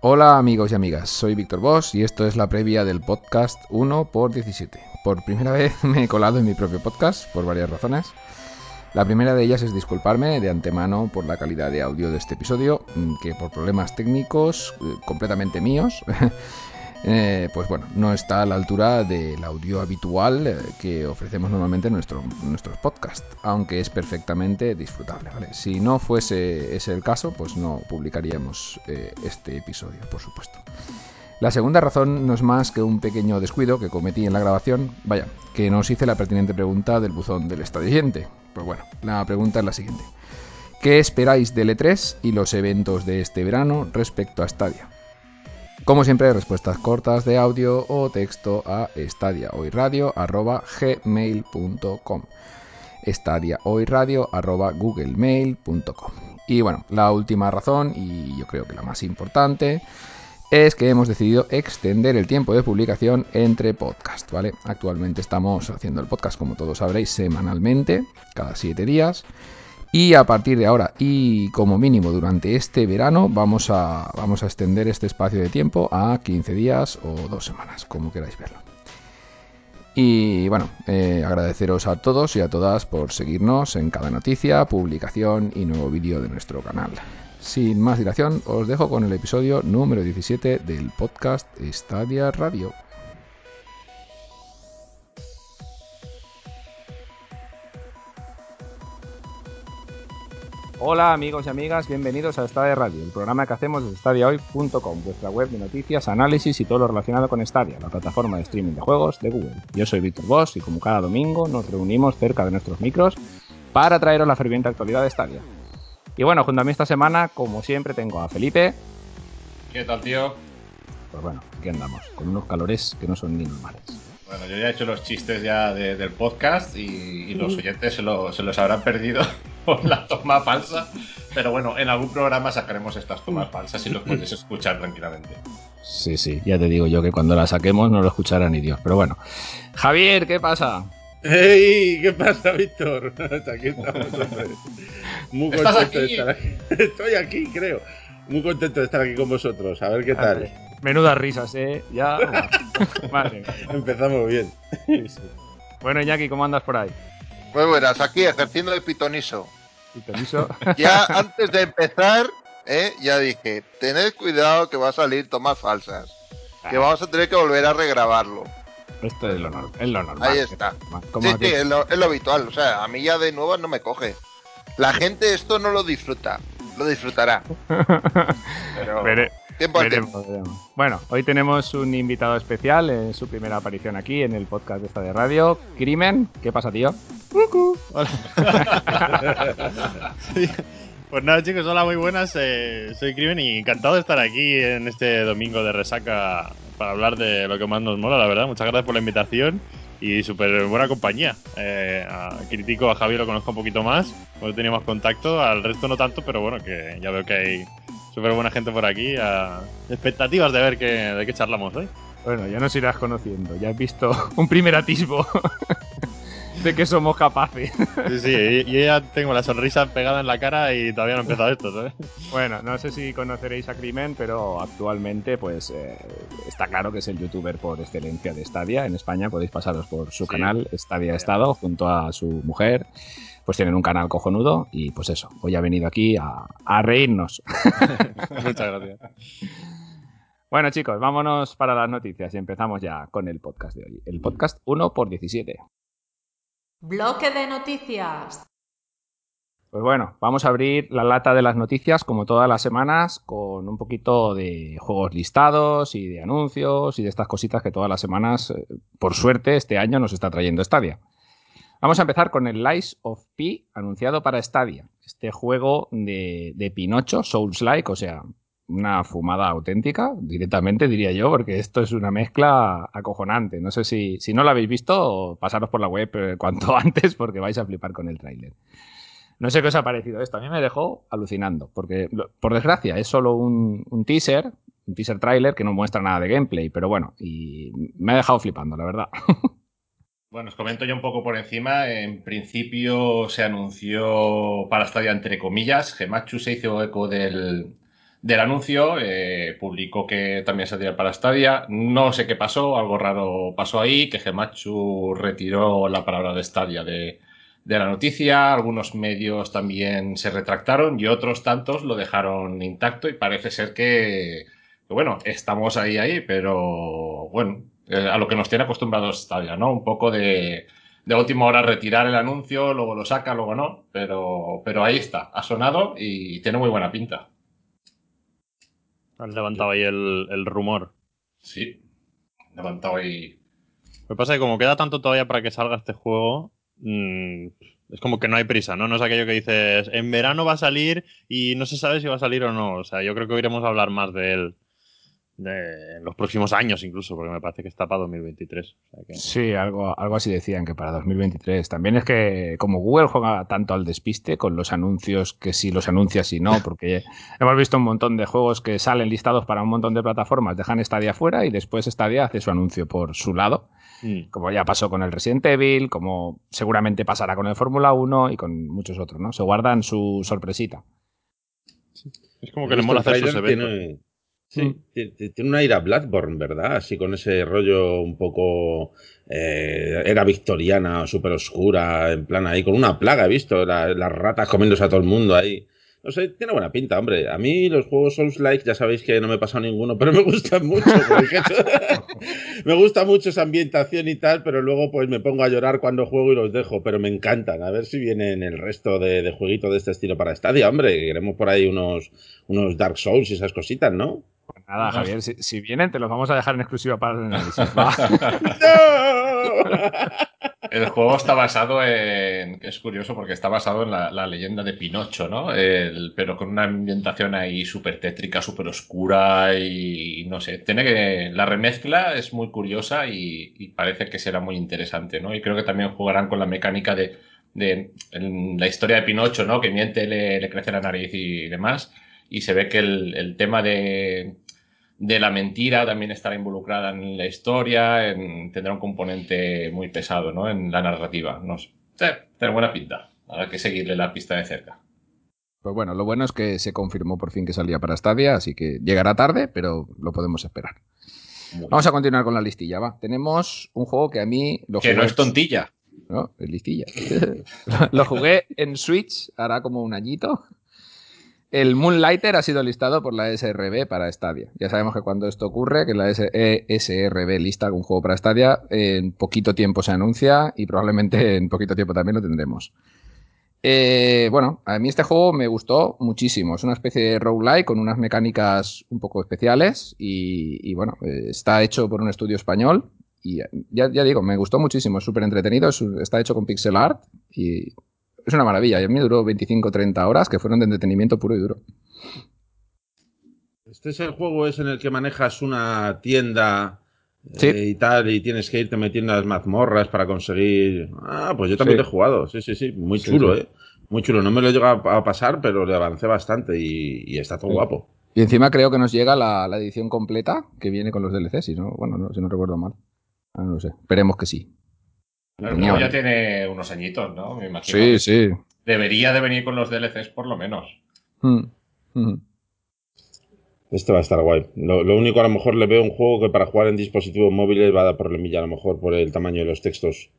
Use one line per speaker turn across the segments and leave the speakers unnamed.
Hola amigos y amigas, soy Víctor Boss y esto es la previa del podcast 1x17. Por primera vez me he colado en mi propio podcast por varias razones. La primera de ellas es disculparme de antemano por la calidad de audio de este episodio, mm, que por problemas técnicos eh, completamente míos eh, pues bueno, no está a la altura del audio habitual eh, que ofrecemos normalmente en nuestro, nuestros podcasts, aunque es perfectamente disfrutable. Si no fuese ese el caso, pues no publicaríamos eh, este episodio, por supuesto. La segunda razón no es más que un pequeño descuido que cometí en la grabación, vaya, que nos hice la pertinente pregunta del buzón del estadillente. Pues bueno, la pregunta es la siguiente. ¿Qué esperáis del E3 y los eventos de este verano respecto a Stadia? Como siempre, respuestas cortas de audio o texto a estadiahoyradio.gmail.com estadiahoyradio.googlemail.com Y bueno, la última razón, y yo creo que la más importante, es que hemos decidido extender el tiempo de publicación entre podcasts, ¿vale? Actualmente estamos haciendo el podcast, como todos sabréis, semanalmente, cada siete días. Y a partir de ahora y como mínimo durante este verano vamos a, vamos a extender este espacio de tiempo a 15 días o dos semanas, como queráis verlo. Y bueno, eh, agradeceros a todos y a todas por seguirnos en cada noticia, publicación y nuevo vídeo de nuestro canal. Sin más dilación, os dejo con el episodio número 17 del podcast Stadia Radio. Hola amigos y amigas, bienvenidos a Stadia Radio, el programa que hacemos desde stadiahoy.com, vuestra web de noticias, análisis y todo lo relacionado con Stadia, la plataforma de streaming de juegos de Google. Yo soy Víctor Boss y como cada domingo nos reunimos cerca de nuestros micros para traeros la ferviente actualidad de Stadia. Y bueno, junto a mí esta semana, como siempre, tengo a Felipe.
¿Qué tal, tío?
Pues bueno, aquí andamos, con unos calores que no son ni normales.
Bueno, yo ya he hecho los chistes ya del podcast y, los oyentes se, los habrán perdido por la toma falsa. Pero bueno, en algún programa sacaremos estas tomas falsas y los puedes escuchar tranquilamente.
Sí, sí, ya te digo yo que cuando las saquemos no lo escucharán ni Dios. Pero bueno, Javier, ¿qué pasa?
¡Hey! ¿Qué pasa, Víctor? Aquí estamos, hombre. Muy contento de estar aquí. Estoy aquí, creo. Muy contento de estar aquí con vosotros. A ver qué tal.
Menudas risas, ¿eh? Ya.
Madre. Empezamos bien.
Bueno, Iñaki, ¿cómo andas por ahí?
Muy buenas, aquí ejerciendo el pitoniso.
¿Pitoniso?
Ya antes de empezar, ¿eh? ya dije, tened cuidado que va a salir tomas falsas. Que ah. vamos a tener que volver a regrabarlo.
Esto es lo, normal.
Ahí está. Sí, sí, es lo, es lo habitual. O sea, a mí ya de nuevo no me coge. La gente esto no lo disfruta. Lo disfrutará.
Pero... Bueno, hoy tenemos un invitado especial en su primera aparición aquí en el podcast de esta de radio. Crimen, ¿qué pasa, tío?
Hola. Pues nada, chicos, hola, muy buenas. Eh, soy Crimen y encantado de estar aquí en este domingo de resaca para hablar de lo que más nos mola, la verdad. Muchas gracias por la invitación y súper buena compañía. Eh, Critico, a Javier lo conozco un poquito más, porque tenía más contacto, al resto no tanto, pero bueno, que ya veo que hay súper buena gente por aquí. Expectativas de ver qué, de qué charlamos hoy.
Bueno, ya nos irás conociendo. Ya has visto un primer atisbo de que somos capaces.
Sí, sí, yo ya tengo la sonrisa pegada en la cara y todavía no he empezado esto, ¿sabes?
Bueno, no sé si conoceréis a Crimen, pero actualmente pues eh, está claro que es el youtuber por excelencia de Stadia. En España podéis pasaros por su canal Stadia Estado junto a su mujer pues tienen un canal cojonudo y pues eso, hoy ha venido aquí a, reírnos.
Muchas gracias.
Bueno chicos, vámonos para las noticias y empezamos ya con el podcast de hoy. El podcast 1 por 17.
Bloque de noticias.
Pues bueno, vamos a abrir la lata de las noticias como todas las semanas con un poquito de juegos listados y de anuncios y de estas cositas que todas las semanas, eh, por suerte, este año nos está trayendo Stadia. Vamos a empezar con el Lies of P anunciado para Stadia. Este juego de, de Pinocho, Souls-like, o sea, una fumada auténtica, directamente diría yo, porque esto es una mezcla acojonante. No sé si, si no lo habéis visto, pasaros por la web eh, cuanto antes porque vais a flipar con el tráiler. No sé qué os ha parecido esto. A mí me dejó alucinando, porque por desgracia es solo un, un teaser, un teaser tráiler que no muestra nada de gameplay, pero bueno, y me ha dejado flipando, la verdad.
Bueno, os comento ya un poco por encima. En principio se anunció para Stadia entre comillas. Gemachu se hizo eco del, del anuncio, eh, publicó que también saldría para Stadia. No sé qué pasó, algo raro pasó ahí, que Gemachu retiró la palabra de Stadia de, la noticia, algunos medios también se retractaron y otros tantos lo dejaron intacto y parece ser que, que bueno, estamos ahí, ahí, pero bueno, eh, a lo que nos tiene acostumbrados Stadia, ¿no? Un poco de, de última hora retirar el anuncio, luego lo saca, luego no, pero, pero ahí está, ha sonado y tiene muy buena pinta.
Han levantado ahí el, el rumor.
Sí, han levantado ahí.
Lo que pasa es que como queda tanto todavía para que salga este juego, mmm, es como que no hay prisa, ¿no? No es aquello que dices, en verano va a salir y no se sabe si va a salir o no. O sea, yo creo que iremos a hablar más de él de, en los próximos años incluso, porque me parece que está para 2023. O sea que...
Sí, algo, algo así decían que para 2023. También es que como Google juega tanto al despiste con los anuncios, que si los anuncia, si no, porque hemos visto un montón de juegos que salen listados para un montón de plataformas, dejan Stadia fuera y después Stadia hace su anuncio por su lado. Mm. Como ya pasó con el Resident Evil, como seguramente pasará con el Fórmula 1 y con muchos otros, ¿no? Se guardan su sorpresita.
Sí. Es como que le mola hacer sus eventos.
Tiene... Sí, mm. tiene una ira Bloodborne, ¿verdad? Así con ese rollo un poco. Eh, era victoriana, súper oscura, en plan ahí, con una plaga, he visto, la, las ratas comiéndose a todo el mundo ahí. No sé, tiene buena pinta, hombre. A mí los juegos Souls-like, ya sabéis que no me he pasado ninguno, pero me gustan mucho. me gusta mucho esa ambientación y tal, pero luego pues me pongo a llorar cuando juego y los dejo. Pero me encantan. A ver si vienen el resto de, de jueguitos de este estilo para Stadia, hombre. Queremos por ahí unos, unos Dark Souls y esas cositas, ¿no?
Pues nada, Javier, si, si, vienen te los vamos a dejar en exclusiva para el análisis.
el juego está basado en. Es curioso porque está basado en la, la leyenda de Pinocho, ¿no? El, pero con una ambientación ahí súper tétrica, súper oscura y, no sé. Tiene que. La remezcla es muy curiosa y, y, parece que será muy interesante, ¿no? Y creo que también jugarán con la mecánica de. de la historia de Pinocho, ¿no? Que miente, le, le crece la nariz y demás y se ve que el, el tema de, de, la mentira también estará involucrada en la historia, en, tendrá un componente muy pesado ¿no? en la narrativa. No sé. Tiene buena pinta. Habrá que seguirle la pista de cerca.
Pues bueno, lo bueno es que se confirmó por fin que salía para Stadia, así que llegará tarde, pero lo podemos esperar. Vamos a continuar con la listilla, va. Tenemos un juego que a mí...
Lo que no es tontilla.
No, es listilla. lo jugué en Switch, hará como un añito. El Moonlighter ha sido listado por la SRB para Stadia. Ya sabemos que cuando esto ocurre, que la SRB lista algún juego para Stadia, en poquito tiempo se anuncia y probablemente en poquito tiempo también lo tendremos. Eh, bueno, a mí este juego me gustó muchísimo. Es una especie de roguelike con unas mecánicas un poco especiales y, bueno, está hecho por un estudio español y ya, digo, me gustó muchísimo. Es súper entretenido, es, está hecho con pixel art y es una maravilla. Y a mí duró 25 30 horas que fueron de entretenimiento puro y duro.
Este es el juego es en el que manejas una tienda
sí.
eh, y tal y tienes que irte metiendo a las mazmorras para conseguir... Ah, pues yo también
Sí.
he jugado. Sí, sí, sí. Muy chulo,
sí.
¿eh? Muy chulo. No me lo he llegado a pasar, pero le avancé bastante y, y está todo guapo.
Y encima creo que nos llega la, la edición completa que viene con los DLCs, si no, bueno, no, si no recuerdo mal. Ah, no lo sé. Esperemos que sí.
El juego ya tiene unos añitos, ¿no? Me imagino.
Sí, sí.
Debería de venir con los DLCs por lo menos.
Mm, mm.
Este va a estar guay. Lo, lo único, a lo mejor le veo un juego que para jugar en dispositivos móviles va a dar problemilla, a lo mejor por el tamaño de los textos.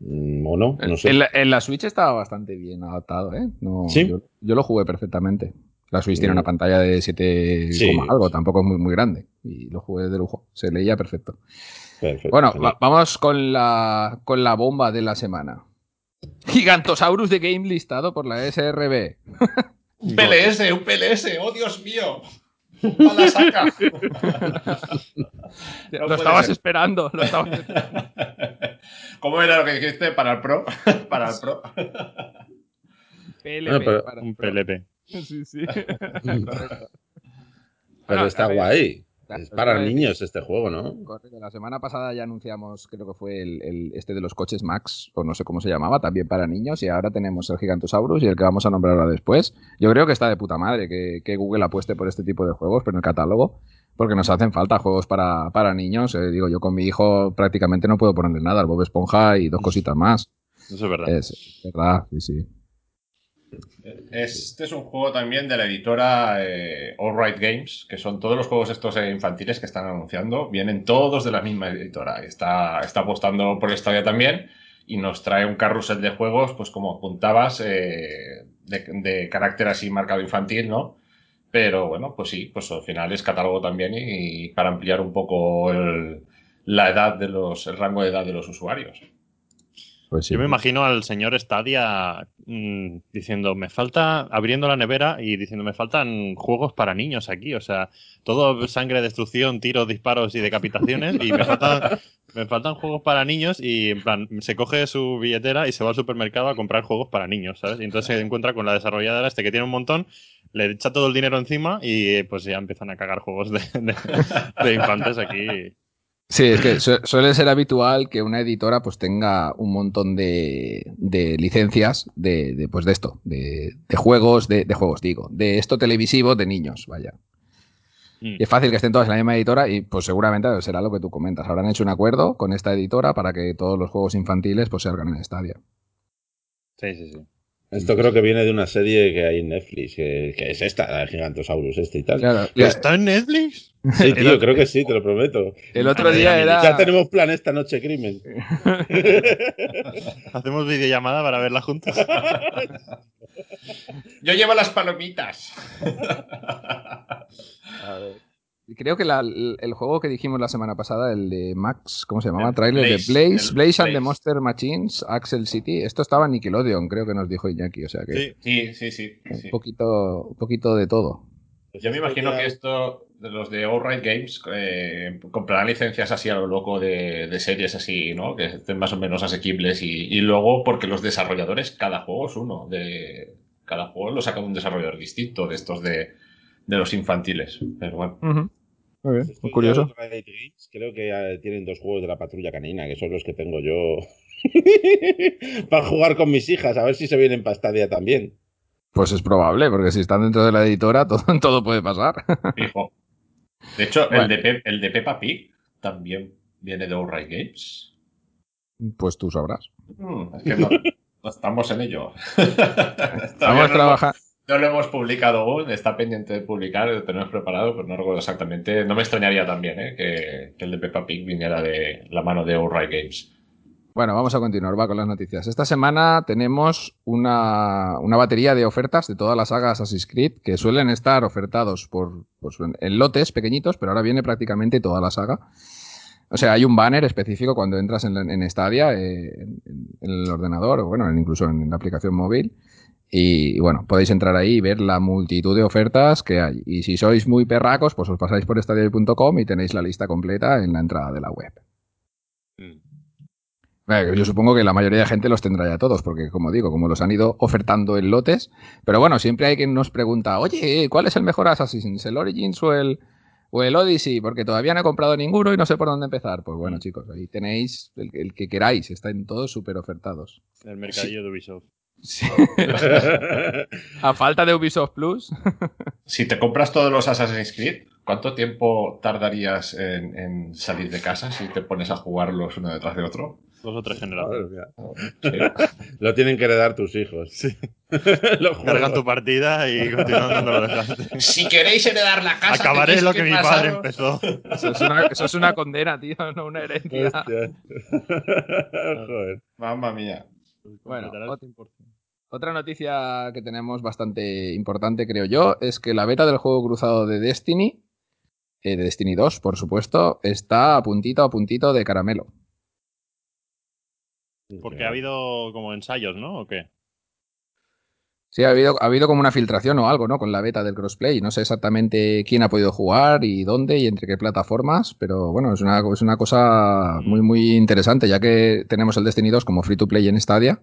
Mm, ¿O no? No sé.
En, la, en la Switch estaba bastante bien adaptado, ¿eh? No,
¿Sí?
Yo, yo lo jugué perfectamente. La Switch tiene
Mm.
una pantalla de 7,
Sí.
algo, tampoco es muy, muy grande. Y lo jugué de lujo. Se leía perfecto.
Perfecto.
Bueno, va- vamos con la, con la bomba de la semana. Gigantosaurus de Game listado por la SRB.
Un PLS, un PLS, oh Dios mío. La saca.
lo estabas
ser.
esperando. Lo estabas esperando.
¿Cómo era lo que dijiste para el pro? Para el pro.
PLP,
pero-
para-
Un PLP.
Sí, sí.
Pero
Bueno,
está guay. Es para niños este juego, ¿no?
Correcto. La semana pasada ya anunciamos, creo que fue el, el- este de los coches Max, o no sé cómo se llamaba, también para niños, y ahora tenemos el Gigantosaurus y el que vamos a nombrar ahora después. Yo creo que está de puta madre que, que Google apueste por este tipo de juegos, pero en el catálogo, porque nos hacen falta juegos para, para niños. Eh, digo, yo con mi hijo prácticamente no puedo ponerle nada, al Bob Esponja y dos cositas más.
Eso es verdad.
Es verdad, sí, sí.
Este es un juego también de la editora eh, All Right Games, que son todos los juegos estos eh, infantiles que están anunciando, vienen todos de la misma editora. Está, está apostando por Stadia también y nos trae un carrusel de juegos, pues como apuntabas, eh, de, carácter así marcado infantil, ¿no? Pero bueno, pues sí, pues al final es catálogo también y, para ampliar un poco la edad de los, el rango de edad de los usuarios.
Pues sí.
Yo me imagino al señor Stadia mm, diciendo, me falta, abriendo la nevera y diciendo, me faltan juegos para niños aquí. O sea, todo sangre, destrucción, tiros, disparos y decapitaciones. Y me faltan, me faltan juegos para niños. Y en plan, se coge su billetera y se va al supermercado a comprar juegos para niños, ¿sabes? Y entonces se encuentra con la desarrolladora este que tiene un montón, le echa todo el dinero encima y pues ya empiezan a cagar juegos de, infantes aquí.
Sí, es que su- suele ser habitual que una editora pues tenga un montón de, de licencias de, de, pues de esto, de, de juegos, de, juegos digo, de esto televisivo de niños, vaya.
Mm.
Y es fácil que estén todas en la misma editora y pues seguramente será lo que tú comentas. Habrán hecho un acuerdo con esta editora para que todos los juegos infantiles pues salgan en Stadia.
Sí, sí, sí.
Esto creo que viene de una serie que hay en Netflix, que, que es esta, la de Gigantosaurus este y tal.
Claro,
¿Está en Netflix?
Sí, tío, creo que sí, te lo prometo.
el otro día era...
Ya tenemos plan esta noche, crimen.
Hacemos videollamada para verla juntos.
Yo llevo las palomitas.
A ver. Creo que la- el, el juego que dijimos la semana pasada, el de Max, ¿cómo se llamaba?
El
Trailer de
Blaze,
Blaze, and the. Monster Machines, Axel City. Esto estaba en Nickelodeon, creo que nos dijo Iñaki. O sea que
Sí.
Sí, sí, sí.
un,
sí.
poquito, un poquito de todo.
Yo me imagino que esto, de los de All Right Games, eh, comprarán licencias así a lo loco de, de series así, ¿no? Que estén más o menos asequibles y, y luego porque los desarrolladores, cada juego es uno. De, cada juego lo saca un desarrollador distinto de estos de, de los infantiles. Pero bueno.
Muy bien, muy curioso.
Creo que eh, tienen dos juegos de la patrulla canina, que son los que tengo yo para jugar con mis hijas, a ver si se vienen para Stadia también.
Pues es probable, porque si están dentro de la editora, todo, todo puede pasar.
Fijo. De hecho,
Bueno.
el, de Pe- el de Peppa Pig también viene de All Right Games.
Pues tú sabrás.
Hmm, es que no, no estamos en ello.
Estamos
Todavía no, lo- hemos publicado aún, está pendiente de publicar, lo tenemos preparado, pero no recuerdo exactamente. No me extrañaría también ¿eh? que, el de Peppa Pig viniera de la mano de All Right Games.
Bueno, vamos a continuar, va con las noticias. Esta semana tenemos una, una batería de ofertas de todas las sagas Assassin's Creed que suelen estar ofertados por, pues, en- lotes pequeñitos, pero ahora viene prácticamente toda la saga. O sea, hay un banner específico cuando entras en, en Stadia, eh, en, el ordenador, o bueno, en- incluso en la aplicación móvil. Y, bueno, podéis entrar ahí y ver la multitud de ofertas que hay. Y si sois muy perracos, pues os pasáis por stadia.com y tenéis la lista completa en la entrada de la web. Eh, Yo supongo que la mayoría de gente los tendrá ya todos, porque como digo, como los han ido ofertando en lotes, pero bueno, siempre hay quien nos pregunta, oye, ¿cuál es el mejor Assassin's? ¿El Origins o el, o el Odyssey? Porque todavía no he comprado ninguno y no sé por dónde empezar. Pues bueno, chicos, ahí tenéis el, el que queráis, están todos súper ofertados.
El mercadillo de Ubisoft.
Sí. A falta de Ubisoft Plus.
Si te compras todos los Assassin's Creed, ¿cuánto tiempo tardarías en, en salir de casa si te pones a jugarlos uno detrás de otro?
Dos o tres generaciones.
Sí.
Lo tienen que heredar tus hijos.
Sí.
Juegos.
tu partida y continúan dando lo dejaste.
Si queréis heredar la casa,
Acabaré lo
que
que mi
pasaros-
padre empezó.
Eso es una, eso es una condena, tío, no una herencia.
Joder.
Mamma mía.
Bueno,
Completará el
ot-
100%.
Otra noticia que tenemos bastante importante, creo yo, es que la beta del juego cruzado de Destiny, eh, de Destiny 2, por supuesto, está a puntito a puntito de caramelo.
Porque ha habido como ensayos, ¿no? ¿O qué?
Sí, ha habido, ha habido como una filtración o algo, ¿no? Con la beta del crossplay. No sé exactamente quién ha podido jugar y dónde y entre qué plataformas, pero bueno, es una, es una cosa muy, muy interesante, ya que tenemos el Destiny 2 como free to play en Stadia,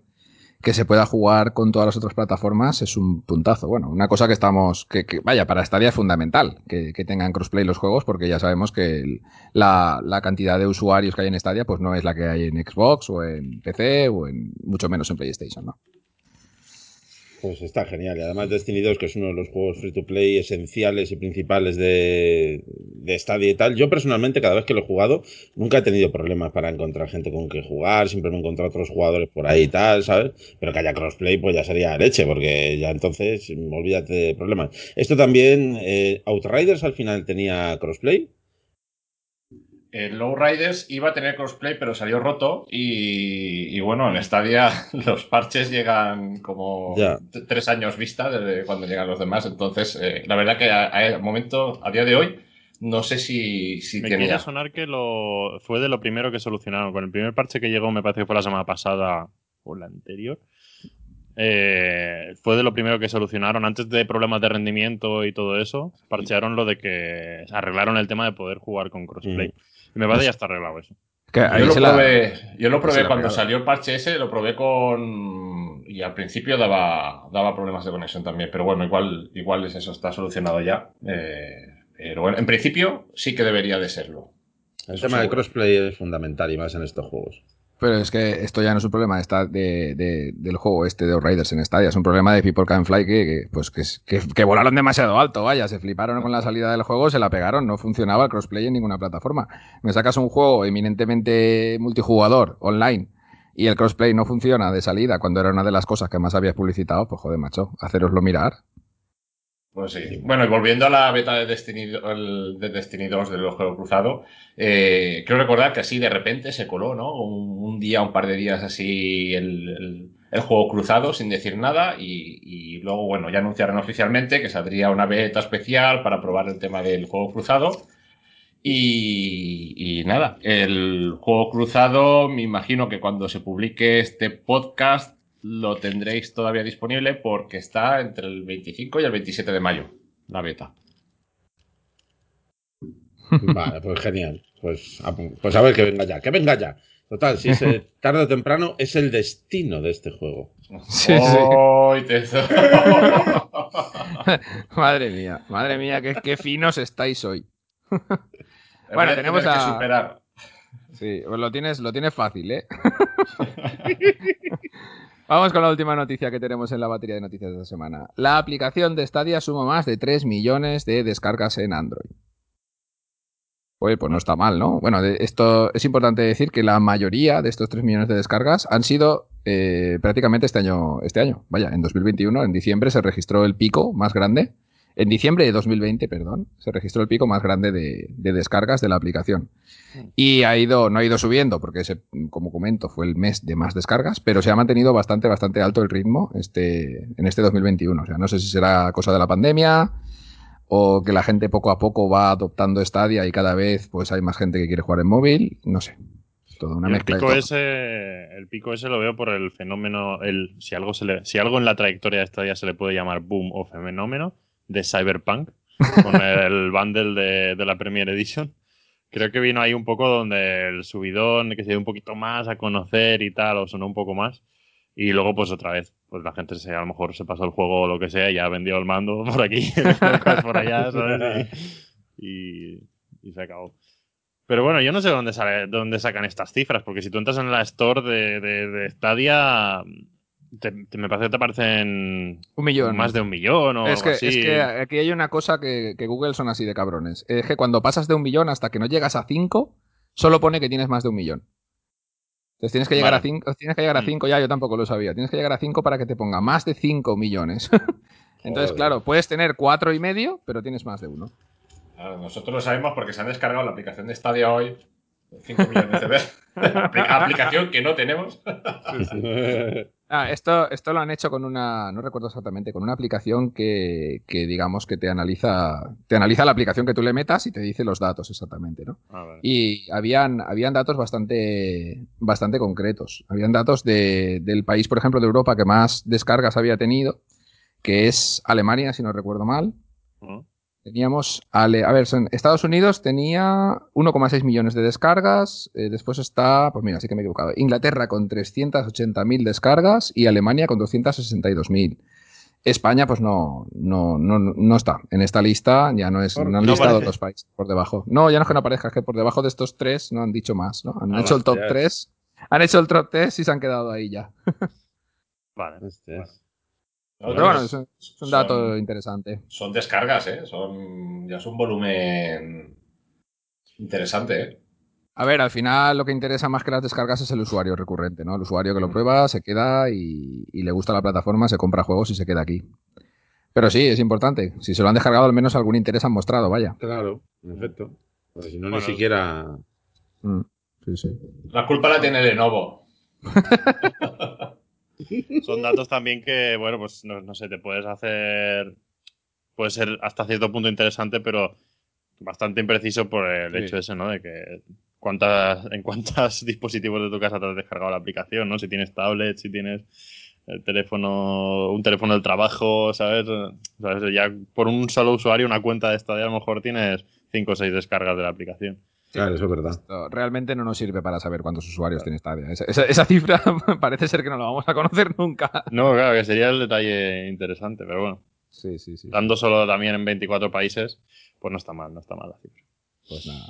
que se pueda jugar con todas las otras plataformas es un puntazo. Bueno, una cosa que estamos, que, que, vaya, para Stadia es fundamental que, que tengan crossplay los juegos, porque ya sabemos que la, la cantidad de usuarios que hay en Stadia, pues no es la que hay en Xbox o en PC o en mucho menos en PlayStation, ¿no?
Pues está genial. Y además Destiny 2, que es uno de los juegos free to play esenciales y principales de, de Stadia y tal. Yo personalmente, cada vez que lo he jugado, nunca he tenido problemas para encontrar gente con que jugar. Siempre me he encontrado otros jugadores por ahí y tal, ¿sabes? Pero que haya crossplay, pues ya sería leche, porque ya entonces, olvídate de problemas. Esto también, eh, Outriders al final tenía crossplay.
El Lowriders iba a tener crossplay, pero salió roto. Y, y bueno, en Stadia los parches llegan como tres años vista desde cuando llegan los demás. Entonces, eh, la verdad que a- a- al momento, a día de hoy, no sé si, si
Me
tenía.
quiere sonar que lo fue de lo primero que solucionaron. Con el primer parche que llegó, me parece que fue la semana pasada o la anterior. eh, fue de lo primero que solucionaron. Antes de problemas de rendimiento y todo eso, parchearon lo de que arreglaron el tema de poder jugar con crossplay. Me parece que ya está arreglado eso.
Que ahí
Yo lo
la-
probé, yo lo
se
probé
la
cuando salió el parche ese, lo probé con. Y al principio daba, daba problemas de conexión también, pero bueno, igual, igual es eso, está solucionado ya. Eh, pero bueno, en principio sí que debería de serlo.
El
Eso
tema del crossplay es fundamental y más en estos juegos.
Pero es que esto ya no es un problema está de, de- del juego este de Outriders en Stadia, es un problema de People Can Fly que, que, pues que, que- que volaron demasiado alto, vaya, se fliparon con la salida del juego, se la pegaron, no funcionaba el crossplay en ninguna plataforma. Me sacas un juego eminentemente multijugador, online, y el crossplay no funciona de salida cuando era una de las cosas que más habías publicitado, pues joder, macho, haceroslo mirar.
Pues sí. Bueno, y volviendo a la beta de Destiny, de Destiny 2 del juego cruzado, eh, quiero recordar que así de repente se coló, ¿no? Un, un día, un par de días así el, el- el juego cruzado sin decir nada y, y luego, bueno, ya anunciaron oficialmente que saldría una beta especial para probar el tema del juego cruzado. Y, y nada, el juego cruzado, me imagino que cuando se publique este podcast lo tendréis todavía disponible porque está entre el 25 y el 27 de mayo, la beta.
Vale, pues genial. Pues a, pues a ver que venga ya, que venga ya. Total, si es eh, tarde o temprano, es el destino de este juego.
Sí, sí.
¡Ay, tesoro!
madre mía, madre mía, qué, qué finos estáis hoy.
A
tenemos
tener que
a-
superar.
Sí, pues lo tienes, lo tienes fácil, ¿eh? Vamos con la última noticia que tenemos en la batería de noticias de esta semana. La aplicación de Stadia suma más de 3 millones de descargas en Android. Oye, pues no está mal, ¿no? Bueno, esto es importante decir que la mayoría de estos 3 millones de descargas han sido eh, prácticamente este año, este año. Vaya, en 2021, en diciembre, se registró el pico más grande. En diciembre de 2020, perdón, se registró el pico más grande de, de descargas de la aplicación. Y ha ido, no ha ido subiendo, porque ese, como comento, fue el mes de más descargas, pero se ha mantenido bastante, bastante alto el ritmo este, en este 2021. O sea, no sé si será cosa de la pandemia o que la gente poco a poco va adoptando Stadia y cada vez pues hay más gente que quiere jugar en móvil. No sé. Toda una
el
mezcla
pico ese, el pico ese lo veo por el fenómeno, el, si algo se le, si algo en la trayectoria de esta ya se le puede llamar boom o fenómeno de Cyberpunk con el bundle de, de la Premier Edition. Creo que vino ahí un poco donde el subidón, que se dio un poquito más a conocer y tal, o sonó un poco más. Y luego, pues otra vez, pues la gente se, a lo mejor se pasó el juego o lo que sea, ya vendió el mando por aquí, por allá, ¿sabes? Y, y se acabó. Pero bueno, yo no sé dónde, sale, dónde sacan estas cifras, porque si tú entras en la store de, de, de Stadia, te- te- me parece que te aparecen
Un millón.
más de un millón o
es,
algo
que,
así.
es que aquí hay una cosa que, que Google son así de cabrones. Es que cuando pasas de un millón hasta que no llegas a 5, solo pone que tienes más de un millón. Entonces tienes que llegar
Vale.
a 5, tienes que llegar a
Mm.
5, ya yo tampoco lo sabía. Tienes que llegar a 5 para que te ponga más de 5 millones. Entonces,
Joder.
claro, puedes tener cuatro y medio, pero tienes más de uno.
Claro, nosotros lo sabemos porque se han descargado la aplicación de Stadia hoy. 5 millones de veces. Apli- aplicación que no tenemos.
Ah, esto, esto lo han hecho con una, no recuerdo exactamente, con una aplicación que, que digamos que te analiza, te analiza la aplicación que tú le metas y te dice los datos exactamente, ¿no?
Ah, vale.
Y habían, habían datos bastante, bastante concretos. Habían datos de- del país, por ejemplo, de Europa que más descargas había tenido, que es Alemania, si no recuerdo mal. Teníamos, Ale- a ver, son- Estados Unidos tenía 1,6 millones de descargas, eh, después está, pues mira, sí que me he equivocado, Inglaterra con 380.000 descargas y Alemania con 262.000. España, pues no, no, no, no está. En esta lista ya no es,
Por-
no han
no
listado
aparece.
países por debajo. No, ya no es que no aparezca, es que por debajo de estos tres no han dicho más, ¿no? Han
Ah,
hecho el top. 3, han hecho el top 3 y se han quedado ahí ya.
Vale.
Hostias.
Pero bueno, es, es un dato
Son-
interesante.
Son descargas, ¿eh? Son, ya es un volumen Interesante, ¿eh?
A ver, al final lo que interesa más que las descargas es el usuario recurrente, ¿no? El usuario que lo prueba, se queda y, y le gusta la plataforma, se compra juegos y se queda aquí. Pero sí, es importante. Si se lo han descargado, al menos algún interés han mostrado, vaya.
Claro, en efecto. Porque si no,
Bueno,
ni siquiera.
Mm, Sí, sí.
La culpa la tiene Lenovo.
Son datos también que, bueno, pues no, no sé, te puedes hacer. Puede ser hasta cierto punto interesante, pero bastante impreciso por el
Sí.
hecho ese, ¿no? De que cuántas, en cuántos dispositivos de tu casa te has descargado la aplicación, ¿no? Si tienes tablet, si tienes el teléfono, un teléfono del trabajo, ¿sabes? ¿Sabes? Ya por un solo usuario, una cuenta de Stadia, a lo mejor tienes 5 o 6 descargas de la aplicación.
Claro, eso es verdad.
Esto realmente no nos sirve para saber cuántos usuarios tiene Stadia. Esa, esa- esa cifra parece ser que no la vamos a conocer nunca.
No, claro, que sería el detalle interesante, pero bueno.
Sí, sí, sí.
Dando solo también en 24 países, pues no está mal, no está mal la cifra.
Pues nada.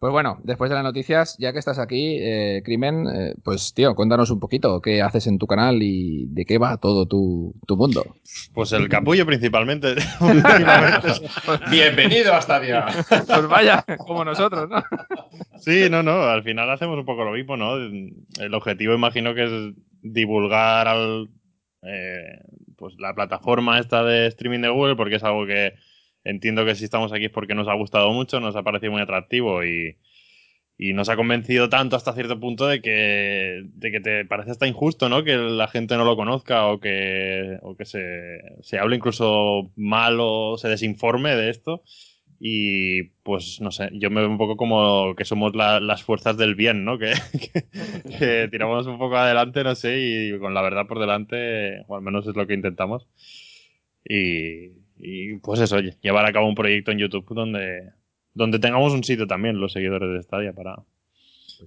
Pues bueno, después de las noticias, ya que estás aquí, eh, Crimen, eh, pues tío, cuéntanos un poquito qué haces en tu canal y de qué va todo tu, tu mundo.
Pues el capullo principalmente.
Bienvenido a Stadia.
Pues vaya, como nosotros, ¿no?
sí, no, no, al final hacemos un poco lo mismo, ¿no? El objetivo imagino que es divulgar al, eh, pues la plataforma esta de streaming de Google, porque es algo que entiendo que si estamos aquí es porque nos ha gustado mucho, nos ha parecido muy atractivo y, y nos ha convencido tanto hasta cierto punto de que, de que te parece hasta injusto, ¿no? Que la gente no lo conozca o que, o que se, se hable incluso mal o se desinforme de esto. Y pues no sé, yo me veo un poco como que somos la- las fuerzas del bien, ¿no? Que, que- que tiramos un poco adelante, no sé, y con la verdad por delante, o al menos es lo que intentamos. Y, y, pues eso, oye, llevar a cabo un proyecto en YouTube donde, donde tengamos un sitio también, los seguidores de Stadia, para,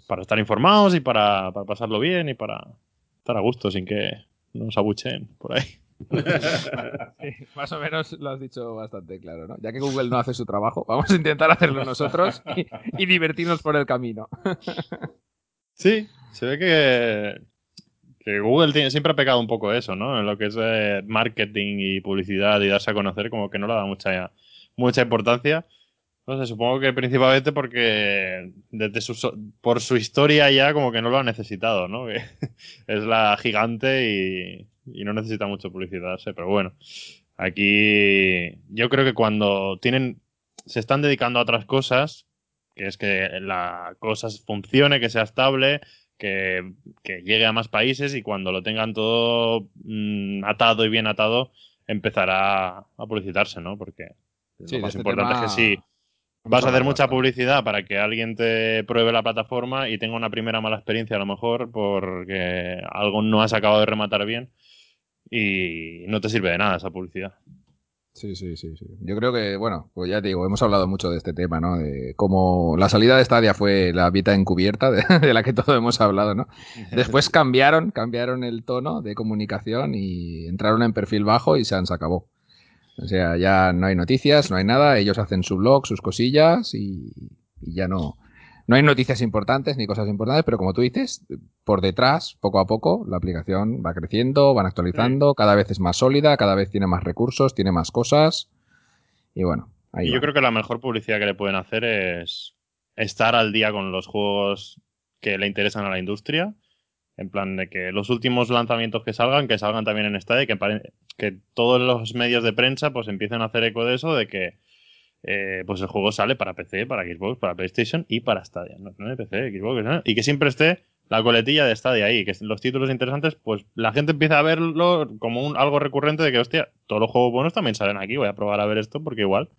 para estar informados y para, para pasarlo bien y para estar a gusto sin que nos abucheen por ahí.
Más o menos lo has dicho bastante claro, ¿no? Ya que Google no hace su trabajo, vamos a intentar hacerlo nosotros y, y divertirnos por el camino.
Sí, se ve que, que Google tiene- siempre ha pecado un poco eso, ¿no? En lo que es eh, marketing y publicidad y darse a conocer, como que no le da mucha, mucha importancia. No sé, supongo que principalmente porque desde su, por su historia ya como que no lo ha necesitado, ¿no? Es la gigante y, y no necesita mucho publicidad, sé, pero bueno. Aquí yo creo que cuando tienen se están dedicando a otras cosas, que es que la cosa funcione, que sea estable, que, que llegue a más países y cuando lo tengan todo mm, atado y bien atado, empezará a publicitarse, ¿no? Porque
Sí,
lo más
este
importante
tema
es que sí. Vas a hacer mucha publicidad para que alguien te pruebe la plataforma y tenga una primera mala experiencia a lo mejor porque algo no has acabado de rematar bien y no te sirve de nada esa publicidad.
Sí, sí, sí, sí. Yo creo que, bueno, pues ya te digo, hemos hablado mucho de este tema, ¿no? De cómo la salida de Stadia fue la vida encubierta de, la que todos hemos hablado, ¿no? Después cambiaron, cambiaron el tono de comunicación y entraron en perfil bajo y se han acabó. O sea, ya no hay noticias, no hay nada, ellos hacen su blog, sus cosillas y ya no, no hay noticias importantes ni cosas importantes, pero como tú dices, por detrás, poco a poco, la aplicación va creciendo, van actualizando, cada vez es más sólida, cada vez tiene más recursos, tiene más cosas y bueno, ahí
Y
va.
yo creo que la mejor publicidad que le pueden hacer es estar al día con los juegos que le interesan a la industria. En plan de que los últimos lanzamientos que salgan, que salgan también en Stadia, que, que todos los medios de prensa pues empiecen a hacer eco de eso, de que eh, pues el juego sale para PC, para Xbox, para PlayStation y para Stadia. No, no PC, Xbox, ¿no? Y que siempre esté la coletilla de Stadia ahí, que los títulos interesantes, pues la gente empieza a verlo como un, algo recurrente de que, hostia, todos los juegos buenos también salen aquí, voy a probar a ver esto porque igual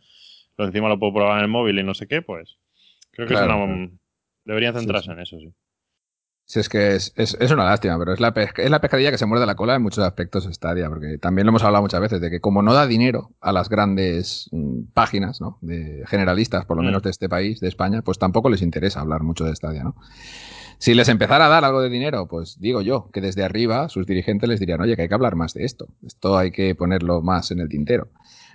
lo encima lo puedo probar en el móvil y no sé qué, pues creo que
Claro,
es una... Deberían
Sí,
centrarse
sí.
en eso, sí.
Si es que es, es- es una lástima, pero es la, es la pescadilla que se muerde la cola en muchos aspectos Stadia, porque también lo hemos hablado muchas veces de que como no da dinero a las grandes mm, páginas, ¿no? De generalistas, por lo
Mm.
menos de este país, de España, pues tampoco les interesa hablar mucho de Stadia, ¿no? Si les empezara a dar algo de dinero, pues digo yo que desde arriba sus dirigentes les dirían, oye, que hay que hablar más de esto, esto hay que ponerlo más en el tintero.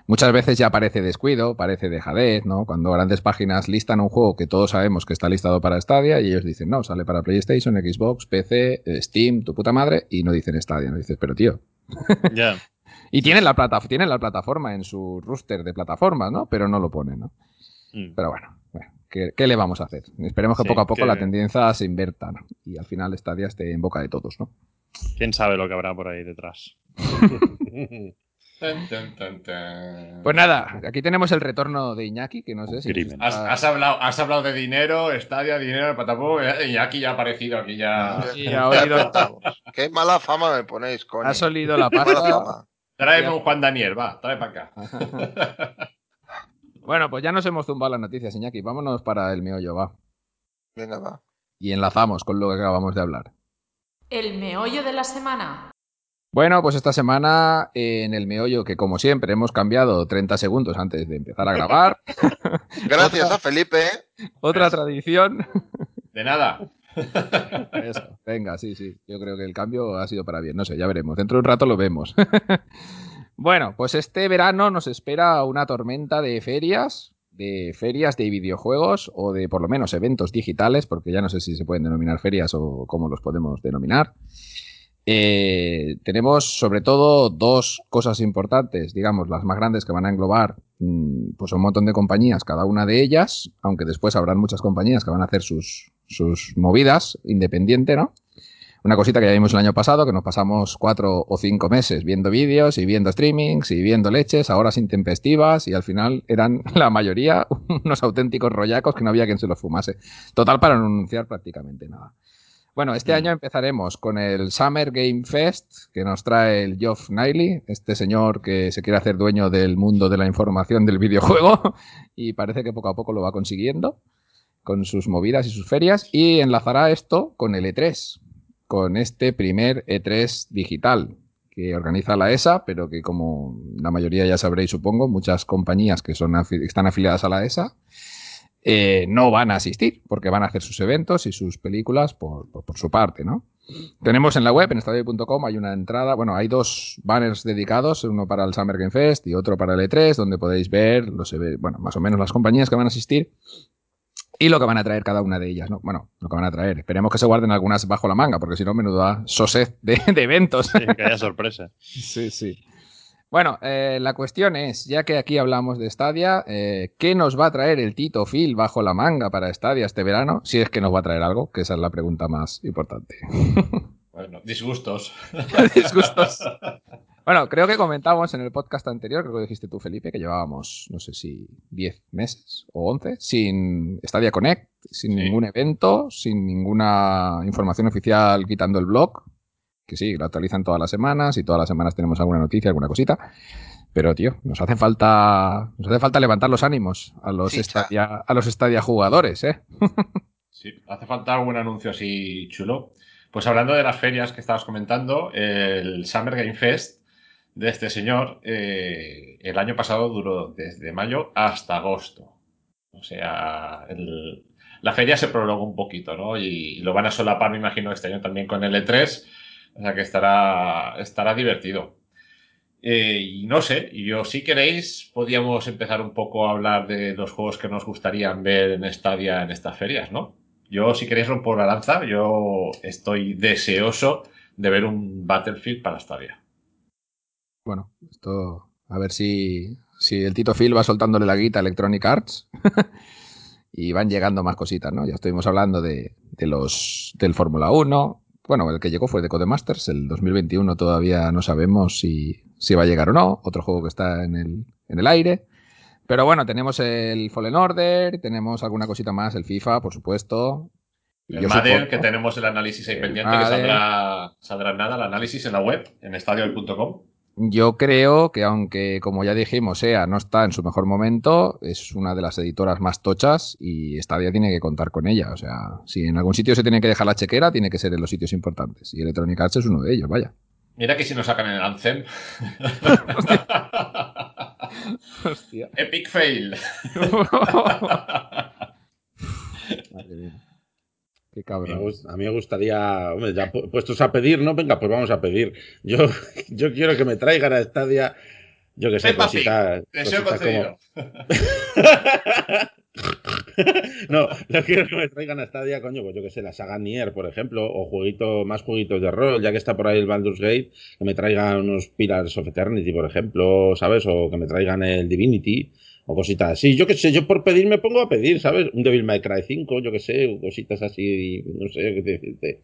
Muchas veces ya parece descuido, parece dejadez, ¿no? Cuando grandes páginas listan un juego que todos sabemos que está listado para Stadia y ellos dicen, no, sale para PlayStation, Xbox, PC, Steam, tu puta madre, y no dicen Stadia. No dices, pero tío.
Ya.
Y tienen la, plata tienen la plataforma en su roster de plataformas, ¿no? Pero no lo ponen, ¿no?
Mm.
Pero bueno, bueno, ¿qué, qué le vamos a hacer? Esperemos que
Sí,
poco a poco
que-
la tendencia se invierta ¿no? y al final Stadia esté en boca de todos, ¿no?
¿Quién sabe lo que habrá por ahí detrás?
Tan, tan, tan, tan.
Pues nada, aquí tenemos el retorno de Iñaki, que no sé si...
Has, has hablado, has hablado de dinero, estadia, dinero, patapum, y aquí ya ha aparecido, aquí ya.
Sí, ha olido,
Qué mala fama me ponéis, coño.
has olido la pasta.
Tráeme un Juan Daniel, va, trae para acá.
Bueno, pues ya nos hemos zumbado las noticias, Iñaki. Vámonos para el meollo, va.
Venga, va.
Y enlazamos con lo que acabamos de hablar.
El meollo de la semana.
Bueno, pues esta semana eh, en el meollo, que como siempre hemos cambiado 30 segundos antes de empezar a grabar,
Gracias a Felipe.
otra tradición.
De nada.
Eso, venga, sí, sí. Yo creo que el cambio ha sido para bien. No sé, ya veremos. Dentro de un rato lo vemos. bueno, pues este verano nos espera una tormenta de ferias, de ferias de videojuegos o de por lo menos eventos digitales, porque ya no sé si se pueden denominar ferias o cómo los podemos denominar. Eh, tenemos sobre todo dos cosas importantes, digamos, las más grandes que van a englobar mm, pues un montón de compañías, cada una de ellas, aunque después habrán muchas compañías que van a hacer sus, sus movidas independiente, ¿no? Una cosita que ya vimos el año pasado, que nos pasamos cuatro o cinco meses viendo vídeos y viendo streamings y viendo leches, ahora sin tempestivas y al final eran la mayoría unos auténticos rollacos que no había quien se los fumase. Total para no anunciar prácticamente nada. Bueno, este año empezaremos con el Summer Game Fest que nos trae el Geoff Knightley, este señor que se quiere hacer dueño del mundo de la información del videojuego y parece que poco a poco lo va consiguiendo con sus movidas y sus ferias y enlazará esto con el E3, con este primer E3 digital que organiza la ESA, pero que como la mayoría ya sabréis, supongo, muchas compañías que son afi- están afiliadas a la ESA eh, no van a asistir porque van a hacer sus eventos y sus películas por, por- por su parte, ¿no? Tenemos en la web, en estadio.com, hay una entrada, bueno, hay dos banners dedicados, uno para el Summer Game Fest y otro para el E3, donde podéis ver, los, bueno, más o menos las compañías que van a asistir y lo que van a traer cada una de ellas, ¿no? Bueno, lo que van a traer. Esperemos que se guarden algunas bajo la manga, porque si no, menuda soset de, de eventos.
Sí, que haya sorpresa.
Sí, sí. Bueno, eh, la cuestión es, ya que aquí hablamos de Stadia, eh, ¿qué nos va a traer el Tito Phil bajo la manga para Stadia este verano? Si es que nos va a traer algo, que esa es la pregunta más importante.
Bueno, disgustos.
Disgustos. Bueno, creo que comentamos en el podcast anterior, creo que dijiste tú, Felipe, que llevábamos, no sé si 10 meses o 11 sin Stadia Connect, sin
Sí.
ningún evento, sin ninguna información oficial quitando el blog, que sí, lo actualizan todas las semanas y todas las semanas tenemos alguna noticia, alguna cosita. Pero, tío, nos hace falta, nos hace falta levantar los ánimos a los,
Sí, cha.
Stadia, a los jugadores, ¿eh?
Sí, hace falta algún anuncio así chulo. Pues hablando de las ferias que estabas comentando, el Summer Game Fest de este señor eh, el año pasado duró desde mayo hasta agosto. O sea, el- la feria se prolongó un poquito, ¿no? Y, lo van a solapar, me imagino, este año también con el E3. O sea que estará, estará divertido. Eh, y no sé, yo si queréis, podíamos empezar un poco a hablar de los juegos que nos gustarían ver en Stadia en estas ferias, ¿no? Yo, si queréis romper la lanza, yo estoy deseoso de ver un Battlefield para Stadia.
Bueno, esto. A ver si, si el Tito Phil va soltándole la guita a Electronic Arts. y van llegando más cositas, ¿no? Ya estuvimos hablando de, de los del Fórmula 1. Bueno, el que llegó fue de Codemasters. El 2021 todavía no sabemos si, si va a llegar o no. Otro juego que está en el, en el aire. Pero bueno, tenemos el Fallen Order, tenemos alguna cosita más, el FIFA, por supuesto.
El Madden, que tenemos el análisis ahí
El
pendiente, que saldrá, saldrá nada, el análisis en la web, en estadio.com.
Yo creo que aunque, como ya dijimos, SEA no está en su mejor momento, es una de las editoras más tochas y Stadia tiene que contar con ella. O sea, si en algún sitio se tiene que dejar la chequera, tiene que ser en los sitios importantes. Y Electronic Arts es uno de ellos, vaya.
Mira que si nos sacan el Anthem.
Hostia.
Epic fail.
Madre mía. Qué
A mí, me
cabrón.
a mí me gustaría, hombre, ya pu- puestos a pedir, ¿no? Venga, pues vamos a pedir. Yo, yo quiero que me traigan a Stadia, yo que sé,
Peppa
cositas, como, no, no quiero que me traigan a Stadia, coño, pues yo que sé, la saga Nier, por ejemplo, o jueguito, más jueguitos de rol, ya que está por ahí el Baldur's Gate, que me traigan unos Pillars of Eternity, por ejemplo, ¿sabes? O que me traigan el Divinity, o cositas así. Yo que sé, yo por pedir me pongo a pedir, ¿sabes? Un Devil May Cry 5, yo que sé, cositas así, no sé qué decirte.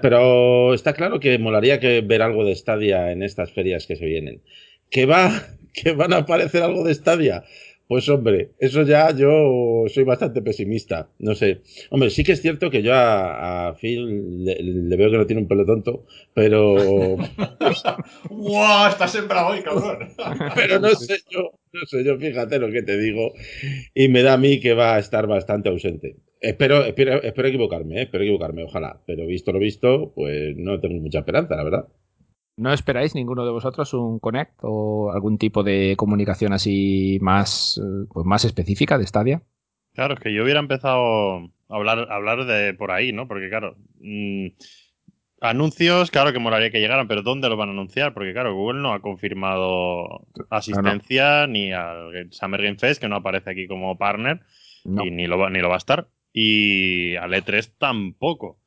Pero está claro que molaría que ver algo de Stadia en estas ferias que se vienen. ¿Que va? ¿Que van a aparecer algo de Stadia? Pues hombre, eso ya yo soy bastante pesimista. No sé. Hombre, sí que es cierto que yo a, a Phil le, le veo que no tiene un pelo tonto, pero.
¡Guau! Estás sembrado hoy, cabrón.
pero no sé yo, no sé yo, fíjate lo que te digo. Y me da a mí que va a estar bastante ausente. Espero, espero, espero equivocarme, ¿eh? espero equivocarme, ojalá. Pero visto lo visto, pues no tengo mucha esperanza, la verdad.
¿No esperáis ninguno de vosotros un Connect o algún tipo de comunicación así más, eh, pues más específica de Stadia?
Claro, es que yo hubiera empezado a hablar, a hablar de por ahí, ¿no? Porque claro, mmm, anuncios, claro que molaría que llegaran, pero ¿dónde lo van a anunciar? Porque claro, Google no ha confirmado asistencia no, no. ni al Summer Game Fest, que no aparece aquí como partner, no. y ni lo, va, ni lo va a estar. Y al E3 tampoco.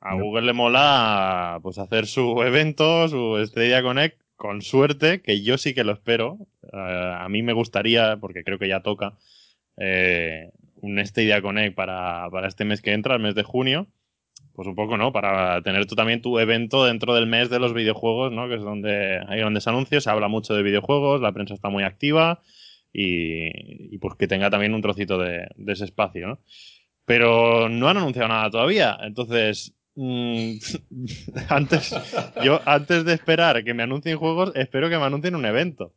A no. Google le mola pues hacer su evento, su Estrella Connect, con suerte, que yo sí que lo espero. Uh, a mí me gustaría, porque creo que ya toca, eh, un Stadia Connect para, para este mes que entra, el mes de junio. Pues un poco, ¿no? Para tener tú también tu evento dentro del mes de los videojuegos, ¿no? Que es donde hay grandes anuncios, se habla mucho de videojuegos, la prensa está muy activa y, y pues que tenga también un trocito de, de ese espacio, ¿no? Pero no han anunciado nada todavía, entonces Mm, antes, yo antes de esperar que me anuncien juegos, espero que me anuncien un evento.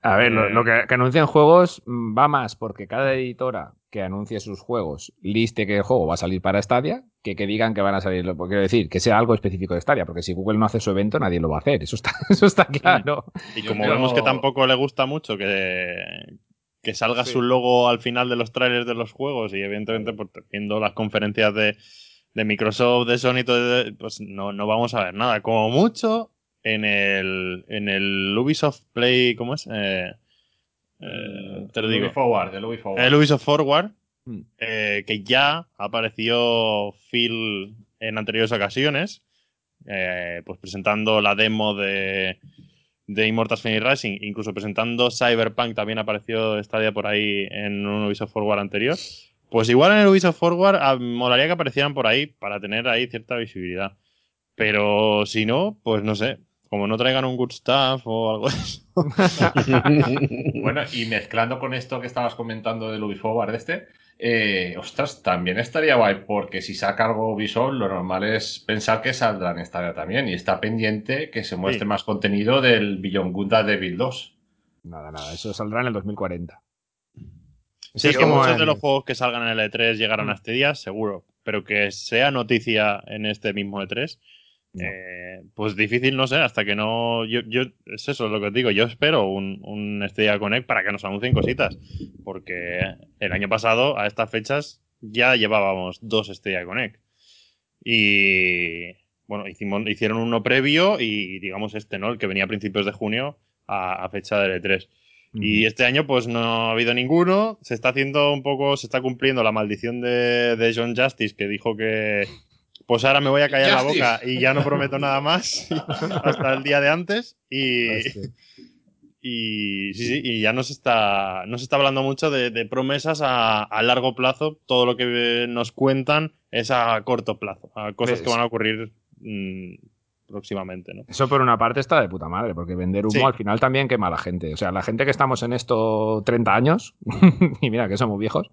A ver, lo, lo que, que, anuncian juegos va más porque cada editora que anuncie sus juegos liste que el juego va a salir para Stadia, que que digan que van a salir, quiero decir, que sea algo específico de Stadia, porque si Google no hace su evento, nadie lo va a hacer, eso está, eso está claro.
Y como vemos que tampoco le gusta mucho que, que salga sí. su logo al final de los trailers de los juegos y evidentemente pues, viendo las conferencias de, de Microsoft, de Sony, todo, pues no, no vamos a ver nada. Como mucho en el, en el Ubisoft Play, ¿cómo es? Eh, eh, te lo digo.
Forward, el Ubisoft Forward.
El Ubisoft Forward, eh, que ya apareció Phil en anteriores ocasiones, eh, pues presentando la demo de, de Immortals Phoenix Rising, incluso presentando Cyberpunk, también apareció Stadia por ahí en un Ubisoft Forward anterior. Pues igual en el Ubisoft Forward ah, molaría que aparecieran por ahí para tener ahí cierta visibilidad. Pero si no, pues no sé. Como no traigan un good stuff o algo de eso.
bueno, y mezclando con esto que estabas comentando del Ubisoft Forward este, eh, ostras, también estaría guay, porque si saca algo Ubisoft, lo normal es pensar que saldrá en esta también. Y está pendiente que se muestre sí. más contenido del Beyond Good Devil 2.
Nada, nada, eso saldrá en el 2040.
Sí, es que muchos en... de los juegos que salgan en el E3 llegarán mm. a este día, seguro. Pero que sea noticia en este mismo E3, no. eh, pues difícil, no sé, hasta que no. Yo, yo, es eso lo que os digo. Yo espero un, un Stadia Connect para que nos anuncien cositas. Porque el año pasado, a estas fechas, ya llevábamos dos Stadia Connect. Y. Bueno, hicimos, hicieron uno previo y, digamos, este, ¿no? El que venía a principios de junio a, a fecha del E3. Y este año pues no ha habido ninguno. Se está haciendo un poco, se está cumpliendo la maldición de, de John Justice que dijo que pues ahora me voy a callar Justice. la boca y ya no prometo nada más hasta el día de antes. Y, y sí, sí, y ya no se está, no se está hablando mucho de, de promesas a, a, largo plazo. Todo lo que nos cuentan es a corto plazo, a cosas que van a ocurrir mmm, próximamente, ¿no?
Eso por una parte está de puta madre, porque vender humo sí. al final también quema a la gente. O sea, la gente que estamos en esto 30 años, y mira que somos viejos,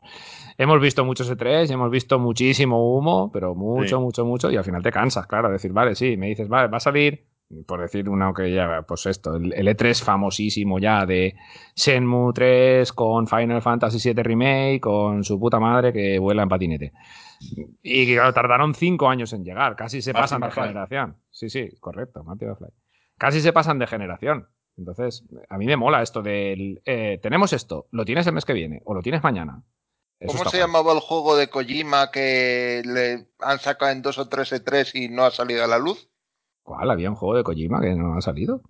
hemos visto muchos E3, hemos visto muchísimo humo, pero mucho, sí. mucho, mucho, y al final te cansas, claro, decir, vale, sí, me dices, vale, va a salir, por decir una que ya, pues esto, el, el E3 famosísimo ya de Shenmue 3 con Final Fantasy VII Remake, con su puta madre que vuela en patinete. Y claro, tardaron cinco años en llegar, casi se pasan de generación. Sí, sí, correcto, Marty McFly. Casi se pasan de generación. Entonces, a mí me mola esto del. Eh, tenemos esto, lo tienes el mes que viene o lo tienes mañana.
Eso ¿Cómo se mal. llamaba el juego de Kojima que le han sacado en dos o tres E3 y no ha salido a la luz?
¿Cuál? ¿Había un juego de Kojima que no ha salido?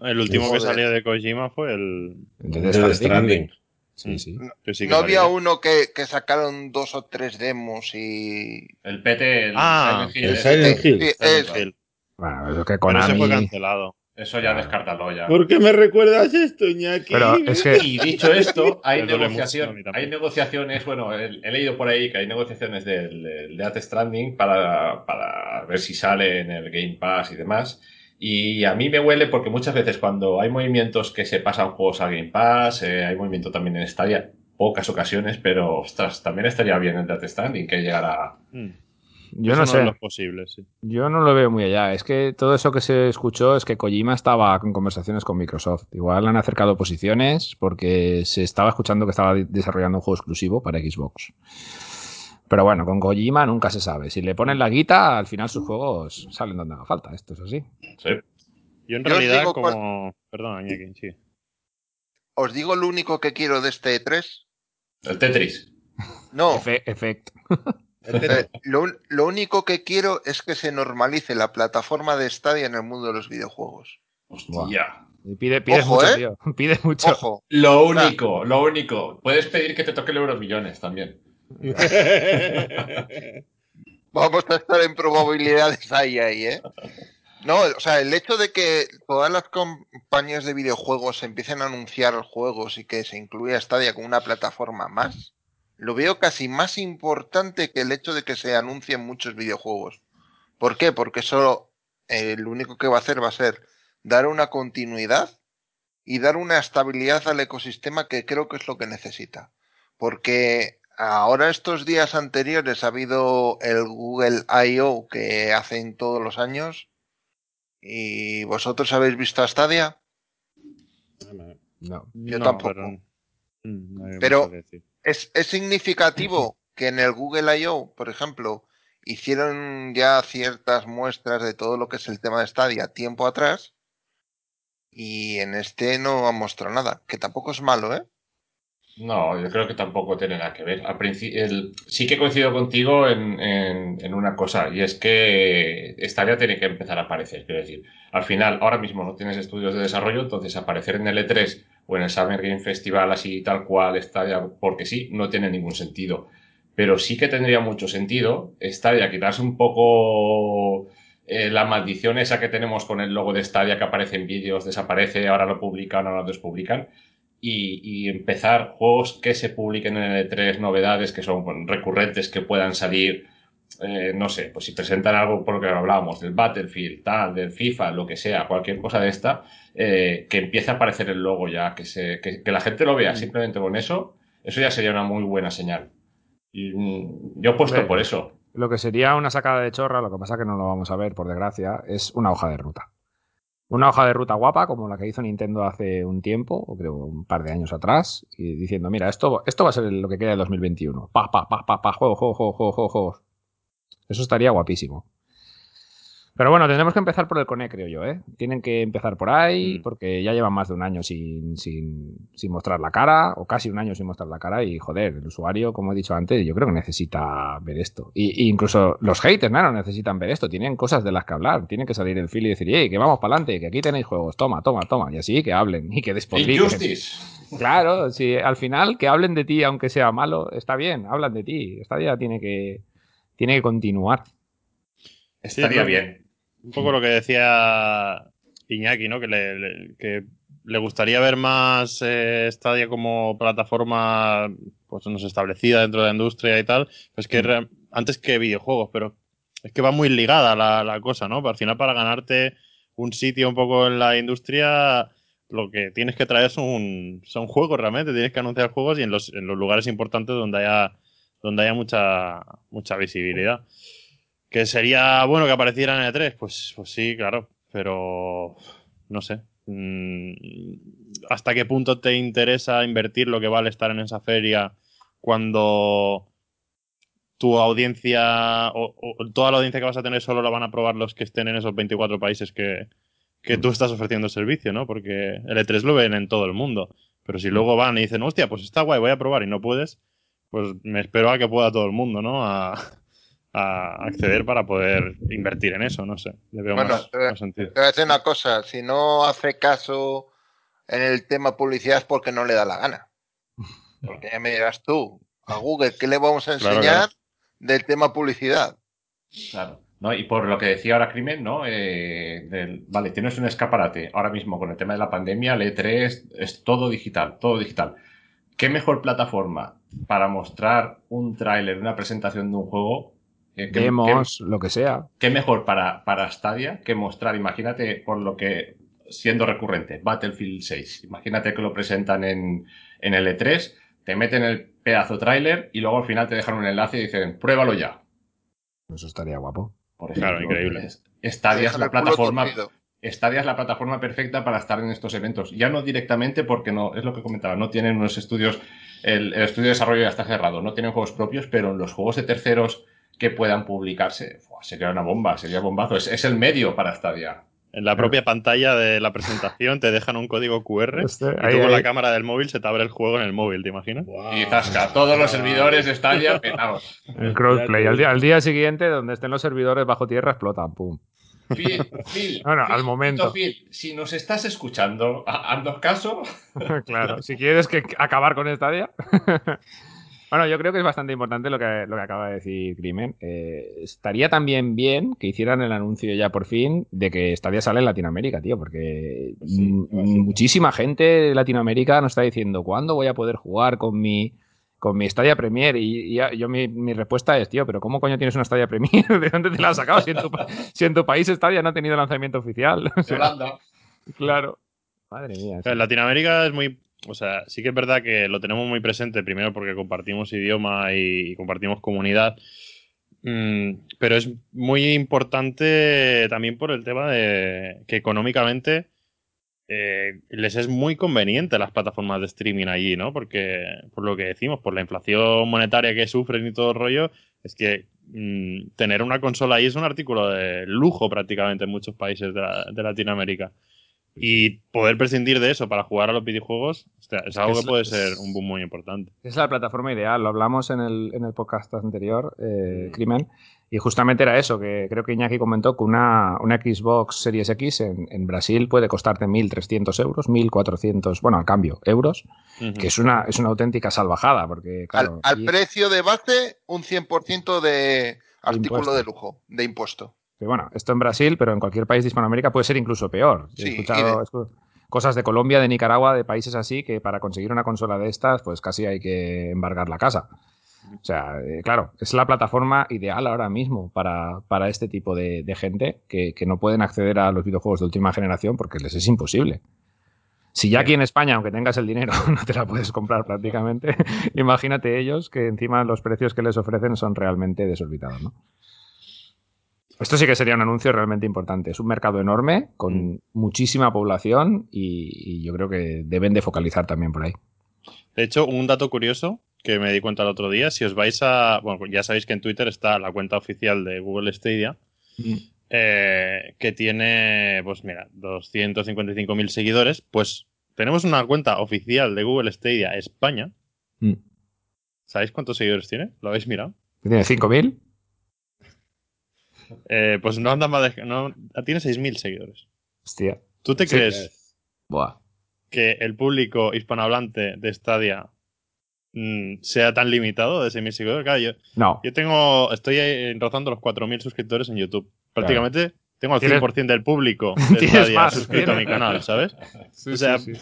El último que salió de Kojima fue el.
El de Death Stranding. Sí, sí.
Que sí que
no había uno que, que sacaron dos o tres demos y.
El PT, el
Ah,
Silent Hill,
el
ese.
Silent Hill.
Sí,
Silent
ese.
Hill.
Bueno, eso que
Pero ese fue
Konami...
cancelado.
Eso ya descártalo ya.
¿Por qué me recuerdas esto, Iñaki?
Pero es que...
Y dicho esto, hay, negociación- hay negociaciones, bueno, he, he leído por ahí que hay negociaciones del, del Death Stranding para, para ver si sale en el Game Pass y demás. Y a mí me huele porque muchas veces cuando hay movimientos que se pasan juegos a Game Pass, eh, hay movimiento también en Stadia, pocas ocasiones, pero ostras, también estaría bien el Death Stranding que llegara.
Mm.
Yo
Eso
no sé.
posibles, sí.
Yo no lo veo muy allá. Es que todo eso que se escuchó es que Kojima estaba con conversaciones con Microsoft. Igual han acercado posiciones porque se estaba escuchando que estaba desarrollando un juego exclusivo para Xbox. Pero bueno, con Kojima nunca se sabe. Si le ponen la guita, al final sus juegos salen donde haga falta. Esto es así.
Sí.
Yo en
Yo
realidad
digo
como... Perdón, sí.
Os digo lo único que quiero de este E3.
El Tetris.
No,
Efe- Effect.
eh, lo, lo único que quiero es que se normalice la plataforma de Stadia en el mundo de los videojuegos.
Hostia.
Y pide, pides
Ojo,
mucho,
¿eh?
tío. Pides mucho.
Ojo,
Lo único, lo único. Puedes pedir que te toque el Euromillones también.
vamos a estar en probabilidades ahí, ahí, ¿eh? No, o sea, el hecho de que todas las compañías de videojuegos empiecen a anunciar juegos y que se incluya Stadia como una plataforma más, lo veo casi más importante que el hecho de que se anuncien muchos videojuegos. ¿Por qué? Porque solo eh, lo único que va a hacer va a ser dar una continuidad y dar una estabilidad al ecosistema que creo que es lo que necesita. Porque ahora estos días anteriores ha habido el Google I.O. que hacen todos los años. ¿Y vosotros habéis visto a Stadia?
No.
Yo
No,
tampoco.
Pero, Mm, no
Pero-. Es, es significativo que en el Google I.O., por ejemplo, hicieron ya ciertas muestras de todo lo que es el tema de Stadia tiempo atrás. Y en este no han mostrado nada, que tampoco es malo, ¿eh?
No, yo creo que tampoco tiene nada que ver. Al el- sí que coincido contigo en, en- en una cosa, y es que Stadia tiene que empezar a aparecer. Quiero decir, al final, ahora mismo no tienes estudios de desarrollo, entonces aparecer en el E3 o en el Summer Game Festival así tal cual Stadia, porque sí, no tiene ningún sentido. Pero sí que tendría mucho sentido Stadia quitarse un poco eh, la maldición esa que tenemos con el logo de Stadia que aparece en vídeos, desaparece, ahora lo publican, ahora lo despublican y, y empezar juegos que se publiquen en el E3, novedades que son bueno, recurrentes, que puedan salir, eh, no sé, pues si presentan algo por lo que hablábamos, del Battlefield, tal, del FIFA, lo que sea, cualquier cosa de esta, eh, que empiece a aparecer el logo ya, que, se, que, que la gente lo vea simplemente con eso, eso ya sería una muy buena señal. Y mm, yo apuesto por eso.
Lo que sería una sacada de chorra, lo que pasa que no lo vamos a ver, por desgracia, es una hoja de ruta. Una hoja de ruta guapa, como la que hizo Nintendo hace un tiempo, o creo un par de años atrás, y diciendo, mira, esto, esto va a ser lo que queda de 2021. Pa, pa, pa, pa, pa, juego, juego, juego, juego, juego. Eso estaría guapísimo. Pero bueno, tendremos que empezar por el Cone, creo yo, ¿eh? Tienen que empezar por ahí,
Mm.
porque ya llevan más de un año sin, sin, sin mostrar la cara, o casi un año sin mostrar la cara, y joder, el usuario, como he dicho antes, yo creo que necesita ver esto. Y, y incluso los haters, no, necesitan ver esto, tienen cosas de las que hablar, tienen que salir el fil y decir, hey, que vamos para adelante, que aquí tenéis juegos, toma, toma, toma, y así que hablen y que despotriquen.
Injustice.
Claro, si al final que hablen de ti, aunque sea malo, está bien, hablan de ti. Esta día tiene que, tiene que continuar.
Estaría bien.
Un poco lo que decía Iñaki, ¿no? Que le, le- que le gustaría ver más eh, Stadia como plataforma pues no sé, establecida dentro de la industria y tal. Pues que re- antes que videojuegos, pero es que va muy ligada la, la cosa, ¿no? Al final, para ganarte un sitio un poco en la industria, lo que tienes que traer son, son juegos realmente. Tienes que anunciar juegos y en los, en los lugares importantes donde haya, donde haya mucha, mucha visibilidad. ¿Que sería bueno que apareciera en E3? Pues, pues sí, claro. Pero no sé. Mm, ¿Hasta qué punto te interesa invertir lo que vale estar en esa feria cuando tu audiencia o, o toda la audiencia que vas a tener solo la van a probar los que estén en esos 24 países que, que tú estás ofreciendo el servicio, ¿no? Porque el E3 lo ven en todo el mundo. Pero si luego van y dicen, hostia, pues está guay, voy a probar y no puedes, pues me espero a que pueda todo el mundo, ¿no? A, a acceder para poder invertir en eso, no sé. Le veo
Bueno,
más, más sentido.
Te voy a decir una cosa, si no hace caso en el tema publicidad es porque no le da la gana. Porque ya me dirás tú, a Google, ¿qué le vamos a
Claro,
enseñar del tema publicidad?
Claro. ¿no? Y por lo que decía ahora Crimen, ¿no? Eh, del- vale, tienes un escaparate. Ahora mismo con el tema de la pandemia, el E3 es todo digital, todo digital. ¿Qué mejor plataforma para mostrar un tráiler, una presentación de un juego? Eh, que-
Demos, lo que sea.
¿Qué mejor para, para Stadia que mostrar, imagínate, por lo que, siendo recurrente, Battlefield 6. Imagínate que lo presentan en, en el E3, te meten el pedazo tráiler y luego al final te dejan un enlace y dicen, pruébalo ya.
Eso estaría guapo.
Por
Claro,
ejemplo,
increíble.
Stadia es la plataforma. Stadia es la plataforma perfecta para estar en estos eventos. Ya no directamente porque no, es lo que comentaba, no tienen unos estudios, el, el estudio de desarrollo ya está cerrado, no tienen juegos propios, pero en los juegos de terceros que puedan publicarse, ¡fua! sería una bomba, sería bombazo. Es, es el medio para Stadia.
En la propia pantalla de la presentación te dejan un código QR
Este,
y
ahí,
tú con
ahí.
la cámara del móvil se te abre el juego en el móvil, ¿te imaginas?
Y zasca, todos los servidores de Stadia petados.
El crossplay. Al día, al día siguiente, donde estén los servidores bajo tierra, explotan. Pum.
Phil, Phil,
Bueno, al momento.
Phil, si nos estás escuchando, ha- haznos caso.
claro. Si quieres que acabar con Stadia. bueno, yo creo que es bastante importante lo que, lo que acaba de decir Crimen. Eh, estaría también bien que hicieran el anuncio ya por fin de que Stadia sale en Latinoamérica, tío, porque
sí,
muchísima gente de Latinoamérica nos está diciendo ¿cuándo voy a poder jugar con mi con mi Stadia Premier y, yo mi, mi respuesta es, tío, pero ¿cómo coño tienes una Stadia Premier? ¿De dónde te la has sacado? Si en tu, pa- si en tu país Stadia no ha tenido lanzamiento oficial. O
De
sea,
Holanda.
claro. Madre mía.
En Latinoamérica es muy. O sea, sí que es verdad que lo tenemos muy presente, primero porque compartimos idioma y, compartimos comunidad. Mm, pero es muy importante también por el tema de que económicamente eh, les es muy conveniente las plataformas de streaming allí, ¿no? Porque, por lo que decimos, por la inflación monetaria que sufren y todo el rollo, es que mm, tener una consola ahí es un artículo de lujo prácticamente en muchos países de Latinoamérica. Y poder prescindir de eso para jugar a los videojuegos es algo
es-
que puede
es-
ser un boom muy importante.
Es la plataforma ideal, lo hablamos en el, en el podcast anterior, eh,
Mm.
Crimen, y justamente era eso, que creo que Iñaki comentó que una, una Xbox Series X en, en Brasil puede costarte 1.300 euros, 1.400, bueno, al cambio, euros, que es una, es una auténtica salvajada, porque claro...
al, al
y-
precio de base, un 100% de artículo
impuesto.
de lujo, de impuesto.
Que, bueno, esto en Brasil, pero en cualquier país de Hispanoamérica puede ser incluso peor. He escuchado cosas de Colombia, de Nicaragua, de países así, que para conseguir una consola de estas, pues casi hay que embargar la casa. O sea, eh, claro, es la plataforma ideal ahora mismo para, para este tipo de, de gente que, que no pueden acceder a los videojuegos de última generación porque les es imposible. Si ya aquí en España, aunque tengas el dinero, no te la puedes comprar prácticamente, imagínate ellos que encima los precios que les ofrecen son realmente desorbitados, ¿no? Esto sí que sería un anuncio realmente importante. Es un mercado enorme, con muchísima población y, y yo creo que deben de focalizar también por ahí.
De hecho, un dato curioso que me di cuenta el otro día, si os vais a... Bueno, ya sabéis que en Twitter está la cuenta oficial de Google Stadia, eh, que tiene, pues mira, 255.000 seguidores, pues tenemos una cuenta oficial de Google Stadia España.
Mm.
¿Sabéis cuántos seguidores tiene? ¿Lo habéis mirado?
¿Tiene 5.000?
Eh, pues no anda más de... No, tiene 6.000 seguidores.
Hostia.
¿Tú te
Sí.
crees
Buah.
que el público hispanohablante de Stadia mm, sea tan limitado de 6.000 seguidores? Claro, yo,
No.
Yo tengo, estoy eh, rozando los 4.000 suscriptores en YouTube. Prácticamente tengo al
Tienes-
100% del público de Stadia
más,
suscrito a mi canal, ¿sabes?
Sí,
o sea,
sí, sí.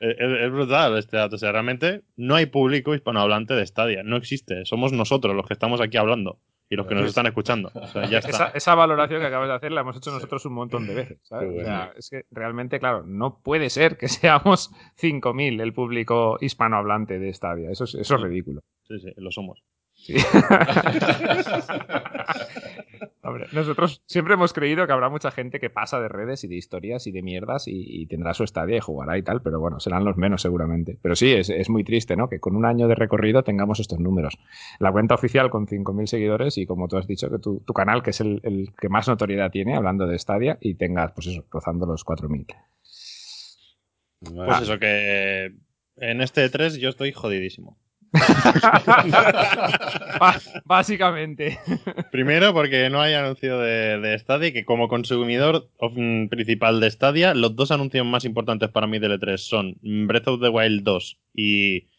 Es, es brutal este dato. O sea, realmente no hay público hispanohablante de Stadia. No existe. Somos nosotros los que estamos aquí hablando y los que nos están escuchando. O sea, ya
Esa,
está.
esa valoración que acabas de hacer la hemos hecho nosotros un montón de veces. O sea, es que realmente, claro, no puede ser que seamos 5.000 el público hispanohablante de Stadia. Eso es, eso es ridículo.
Sí, sí, lo somos.
Sí. Hombre, nosotros siempre hemos creído que habrá mucha gente que pasa de redes y de historias y de mierdas y, y tendrá su estadia y jugará y tal, pero bueno, serán los menos seguramente. Pero sí, es, es muy triste, ¿no? Que con un año de recorrido tengamos estos números. La cuenta oficial con 5.000 seguidores y como tú has dicho, que tu, tu canal, que es el, el que más notoriedad tiene, hablando de estadia, y tengas, pues eso, rozando los 4.000.
Pues eso, que en este 3 yo estoy jodidísimo.
Básicamente.
Primero, porque no hay anuncio de, de Stadia, que como consumidor mm, principal de Stadia, los dos anuncios más importantes para mí del E3 son Breath of the Wild 2 y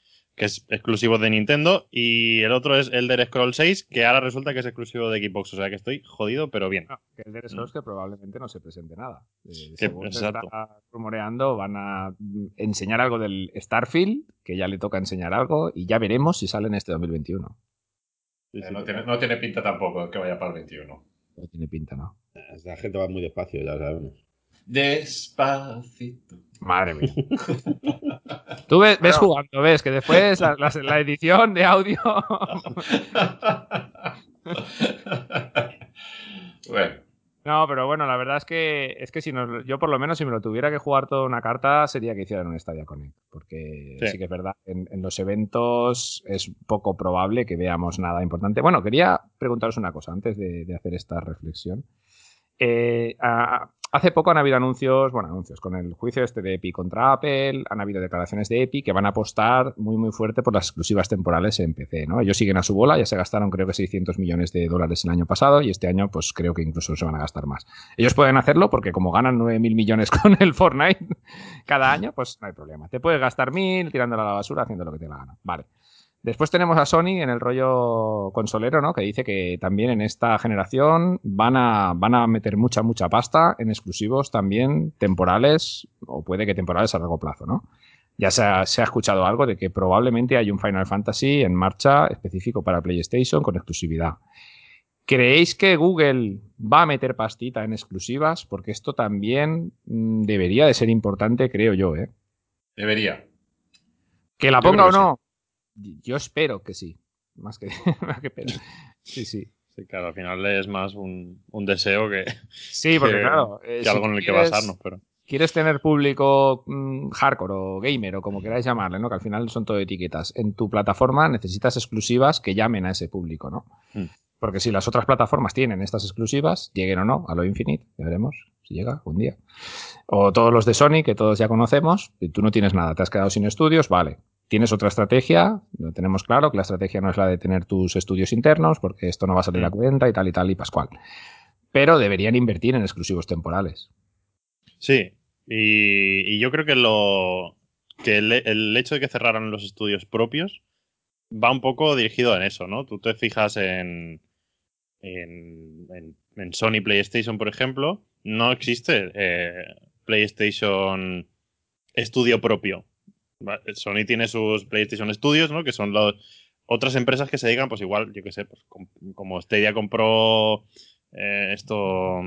que es exclusivo de Nintendo, y el otro es Elder Scrolls 6, que ahora resulta que es exclusivo de Xbox. O sea que estoy jodido, pero bien.
No, que el de Scrolls que probablemente no se presente nada. Eh,
Que-
según se
exacto.
está rumoreando, van a mm, enseñar algo del Starfield, que ya le toca enseñar algo, y ya veremos si sale en este 2021.
Sí,
Eh,
sí.
no, tiene, no tiene pinta tampoco que vaya para el 21.
No tiene pinta, ¿no?
Esta gente va muy despacio, ya sabemos.
Despacito.
Madre mía. Tú ves, ves
Bueno.
jugando, ves que después la, la- la edición de audio.
bueno,
No, pero bueno, la verdad es que es que si nos, yo por lo menos si me lo tuviera que jugar toda una carta sería que hicieran un Stadia Connect, porque sí,
Sí.
que es verdad, en, en los eventos es poco probable que veamos nada importante. Bueno, quería preguntaros una cosa antes de, de hacer esta reflexión. Eh, a- hace poco han habido anuncios, bueno, anuncios con el juicio este de Epic contra Apple, han habido declaraciones de Epic que van a apostar muy muy fuerte por las exclusivas temporales en PC, ¿no? Ellos siguen a su bola, ya se gastaron creo que 600 millones de dólares el año pasado y este año pues creo que incluso se van a gastar más. Ellos pueden hacerlo porque como ganan 9.000 millones con el Fortnite cada año, pues no hay problema. Te puedes gastar 1.000 tirándola a la basura haciendo lo que te la gana. Vale. Después tenemos a Sony en el rollo consolero, ¿no? Que dice que también en esta generación van a, van a meter mucha, mucha pasta en exclusivos también temporales, o puede que temporales a largo plazo, ¿no? Ya se ha, se ha escuchado algo de que probablemente hay un Final Fantasy en marcha específico para PlayStation con exclusividad. ¿Creéis que Google va a meter pastita en exclusivas? Porque esto también mm, debería de ser importante, creo yo, ¿eh?
debería.
¿Que la ponga o no? Yo espero que sí. Más que, más que. Sí, sí.
Sí, claro, al final es más un, un deseo que,
Sí, porque
Que-
claro. eh,
que
si
algo en el que
quieres-
basarnos, pero.
quieres tener público mm, hardcore o gamer o como queráis llamarle, ¿no? Que al final son todo etiquetas. En tu plataforma necesitas exclusivas que llamen a ese público, ¿no?
Mm.
Porque si las otras plataformas tienen estas exclusivas, lleguen o no a lo Infinite, ya veremos si llega un día. O todos los de Sony, que todos ya conocemos, y tú no tienes nada, te has quedado sin estudios, vale. Tienes otra estrategia, lo tenemos claro, que la estrategia no es la de tener tus estudios internos, porque esto no va a salir a
Mm.
cuenta y tal y tal y pascual. Pero deberían invertir en exclusivos temporales.
Sí, y, y yo creo que lo que el, el hecho de que cerraran los estudios propios va un poco dirigido en eso, ¿no? Tú te fijas en, en, en- en Sony PlayStation, por ejemplo, no existe eh, PlayStation Estudio propio. Sony tiene sus PlayStation Studios, ¿no? Que son los, otras empresas que se dedican, pues igual, yo qué sé, pues com- como Stadia compró eh, esto...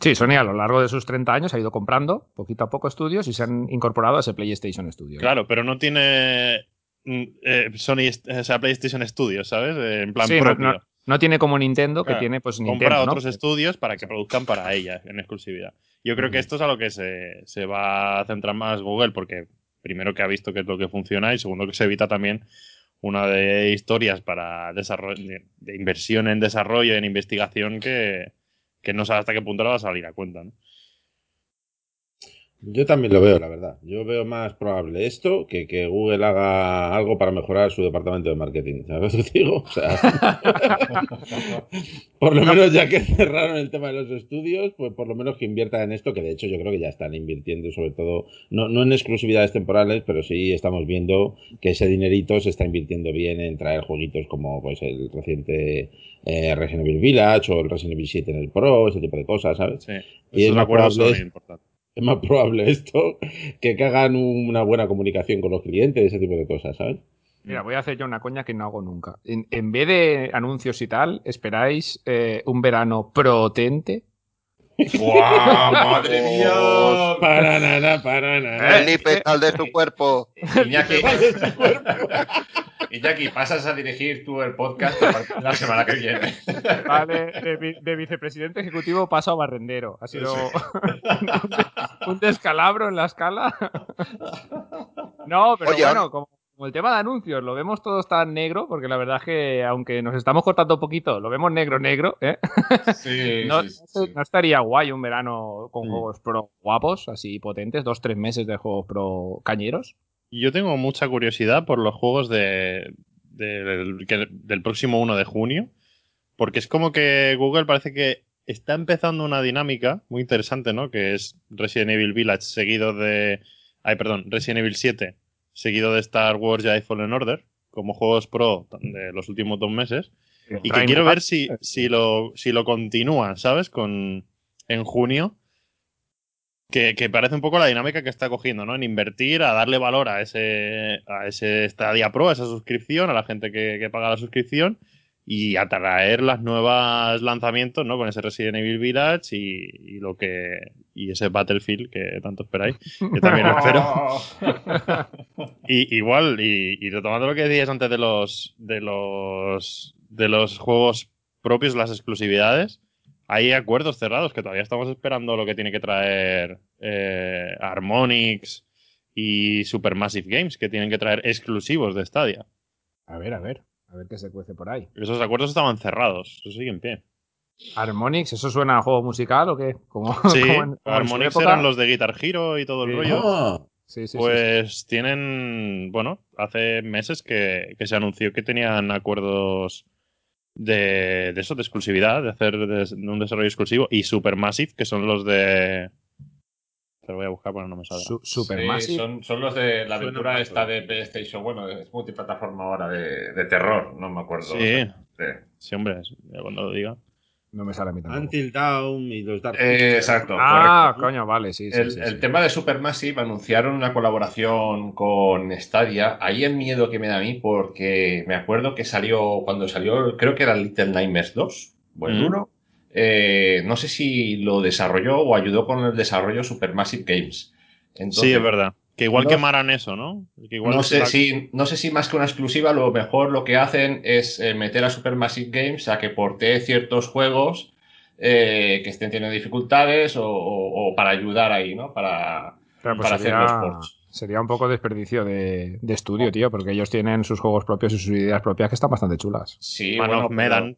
Sí, Sony a lo largo de sus 30 años ha ido comprando poquito a poco estudios y se han incorporado a ese PlayStation Studio.
Claro, pero no tiene mm, eh, Sony, o sea, PlayStation Studios, ¿sabes? Eh, En plan
Sí, no-
propio.
no, no tiene como Nintendo, que tiene pues
Compra
Nintendo, ¿no?
otros estudios para que produzcan para ella en exclusividad. Yo creo que esto es a lo que se, se va a centrar más Google, porque primero que ha visto qué es lo que funciona y segundo que se evita también una de historias para de inversión en desarrollo, en investigación, que, que no sabe hasta qué punto la va a salir a cuenta. ¿no?
Yo también lo veo, la verdad. Yo veo más probable esto que que Google haga algo para mejorar su departamento de marketing. ¿Sabes lo que te digo? O sea, por lo menos ya que cerraron el tema de los estudios, pues por lo menos que inviertan en esto, que de hecho yo creo que ya están invirtiendo, sobre todo, no, no en exclusividades temporales, pero sí estamos viendo que ese dinerito se está invirtiendo bien en traer jueguitos como pues el reciente eh, Resident Evil Village o el Resident Evil 7 en el Pro, ese tipo de cosas, ¿sabes?
Sí,
Y
es
es
un
más
acuerdo
probable
importante.
Es más probable esto que que hagan una buena comunicación con los clientes, ese tipo de cosas, ¿sabes?
Mira, voy a hacer yo una coña que no hago nunca. En, en vez de anuncios y tal, ¿esperáis eh, un verano potente?
¡Guau! ¡Madre mía!
Para nada, para nada.
Felipe, sal de su cuerpo.
Iñaki, Iñaki, pasas a dirigir tú el podcast a partir de la semana que viene.
Vale, de, vi- de vicepresidente ejecutivo paso a barrendero. Ha sido un descalabro en la escala. No, pero
Oye,
bueno, como, como el tema de anuncios, lo vemos todos tan negro, porque la verdad es que aunque nos estamos cortando un poquito, lo vemos negro, negro, ¿eh?
Sí,
No,
sí, sí.
no estaría guay un verano con juegos pro guapos, así potentes, dos, tres meses de juegos pro cañeros.
Y Yo tengo mucha curiosidad por los juegos de, del- que- del próximo 1 de junio, porque es como que Google parece que está empezando una dinámica muy interesante, ¿no? Que es Resident Evil Village seguido de... Ay, perdón, Resident Evil 7 seguido de Star Wars Jedi Fallen Order, como juegos pro de los últimos dos meses. Y que quiero ver si, si, lo, si lo continúan, ¿sabes? Con, en junio. Que, que parece un poco la dinámica que está cogiendo, ¿no? En invertir, a darle valor a ese, a ese Stadia Pro, a esa suscripción, a la gente que, que paga la suscripción y atraer las nuevas lanzamientos, ¿no? Con ese Resident Evil Village y, y lo que y ese Battlefield que tanto esperáis, que también lo espero. Y igual, y, y retomando lo que decías antes de los de los de los juegos propios, las exclusividades, hay acuerdos cerrados que todavía estamos esperando lo que tiene que traer eh, Harmonix y Supermassive Games, que tienen que traer exclusivos de Stadia.
A ver, a ver. A ver qué se cuece por ahí.
Esos acuerdos estaban cerrados, eso sigue en pie.
Harmonix, ¿eso suena a juego musical o qué? Como,
Sí,
como en- como en su
Harmonix eran los de Guitar Hero y todo el
Sí.
rollo.
Ah,
Sí, sí, sí,
Pues tienen, bueno, hace meses que, que se anunció que tenían acuerdos de, de eso, de exclusividad, de hacer de- de un desarrollo exclusivo, y Supermassive, que son los de... Te lo voy a buscar, pero no me sale.
Su-
Sí, son, son los de la aventura esta de PlayStation. Bueno, es multiplataforma ahora de, de terror, no me acuerdo.
Sí,
Sí.
sí, hombre, cuando lo diga.
No me sale a mí tampoco.
Until Dawn y los Dark
Eh, exacto.
Ah,
correcto.
coño, vale, sí, sí.
El,
sí,
el
sí.
tema de Supermassive anunciaron una colaboración con Stadia. Ahí el miedo que me da a mí, porque me acuerdo que salió, cuando salió, creo que era Little Nightmares 2, o el
Mm.
1. Eh, no sé si lo desarrolló o ayudó con el desarrollo Supermassive Games. Entonces,
sí, es verdad. Que igual
no-
quemaran eso, ¿no? Que igual
no sé,
la-
si, no sé si más que una exclusiva, lo mejor lo que hacen es eh, meter a Supermassive Games a que portee ciertos juegos eh, que estén teniendo dificultades o, o- o para ayudar ahí, ¿no? Para,
Claro, pues
para hacer
sería,
los ports.
sería un poco desperdicio de, de estudio, tío, porque ellos tienen sus juegos propios y sus ideas propias que están bastante chulas.
Sí,
Man
bueno,
of
pero-
Medan.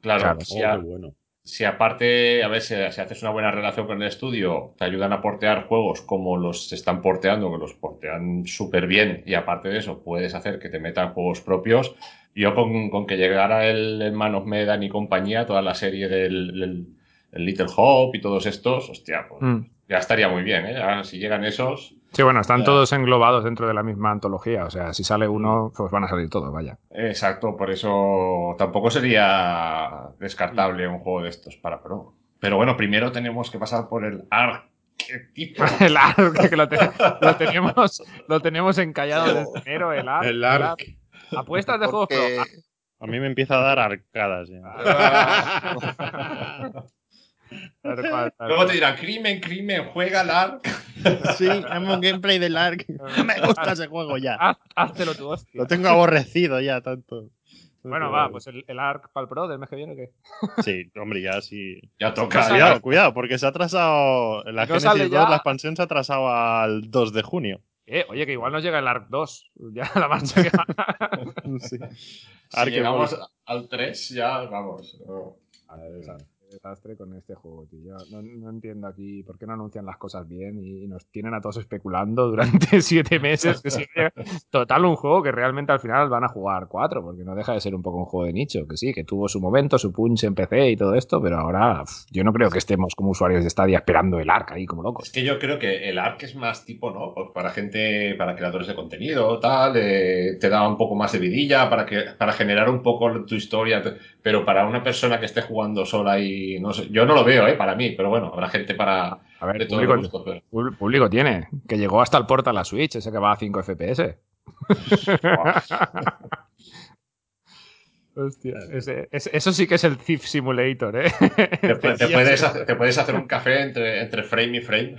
Claro,
Claro.
Oh, bueno.
Si aparte, a ver, si, si haces una buena relación con el estudio, te ayudan a portear juegos como los están porteando, que los portean súper bien, y aparte de eso, puedes hacer que te metan juegos propios. Yo con, con que llegara el, el Man of Medan y compañía, toda la serie del, del- el Little Hope y todos estos, hostia, pues
Mm.
ya estaría muy bien, ¿eh? Si llegan esos,
Sí, bueno, están todos englobados dentro de la misma antología. O sea, si sale uno, pues van a salir todos, vaya.
Exacto, por eso tampoco sería descartable un juego de estos para Pro. Pero bueno, primero tenemos que pasar por el arquetipo.
El ARC, que lo, te- lo tenemos, lo tenemos encallado desde enero, el ARC.
El Ark.
Apuestas de juegos pro.
A mí me empieza a dar arcadas ya.
Luego te dirán, crimen, crimen, juega al ARC.
Sí, dame un gameplay del ARK. No me gusta ese juego ya.
Haz- Háztelo tú, hostia.
Lo tengo aborrecido ya tanto.
Bueno, va, pues el, el ARC para el Pro del mes que viene, ¿o qué?
Sí, hombre, ya sí.
Ya toca.
Cuidado,
ya.
cuidado, porque se ha atrasado. La
No
Genesis
ya.
2, la expansión se ha atrasado al 2 de junio.
Eh, oye, que igual nos llega el ARC 2. Ya la marcha que va.
Sí.
Si llegamos al 3, ya vamos. no.
Qué desastre con este juego, tío. No, no entiendo aquí por qué no anuncian las cosas bien y nos tienen a todos especulando durante siete meses. Total, un juego que realmente al final van a jugar cuatro, porque no deja de ser un poco un juego de nicho. Que sí, que tuvo su momento, su punch en PC y todo esto, pero ahora yo no creo que estemos como usuarios de Stadia esperando el ARC ahí como
Es
locos.
que yo creo que el ARC es más tipo, ¿no? Pues para gente, para creadores de contenido, tal, eh, te da un poco más de vidilla para, que, para generar un poco tu historia, pero para una persona que esté jugando sola y no sé, yo no lo veo, ¿eh? Para mí, pero bueno, habrá gente para
A ver,
todo
público,
gusto. pero-
público- tiene, que llegó hasta el portal a la Switch, ese que va a 5 FPS. Hostia, ese- ese- eso sí que es el Thief Simulator, ¿eh?
Te, pu- te puedes hacer, te puedes hacer un café entre, entre frame y frame.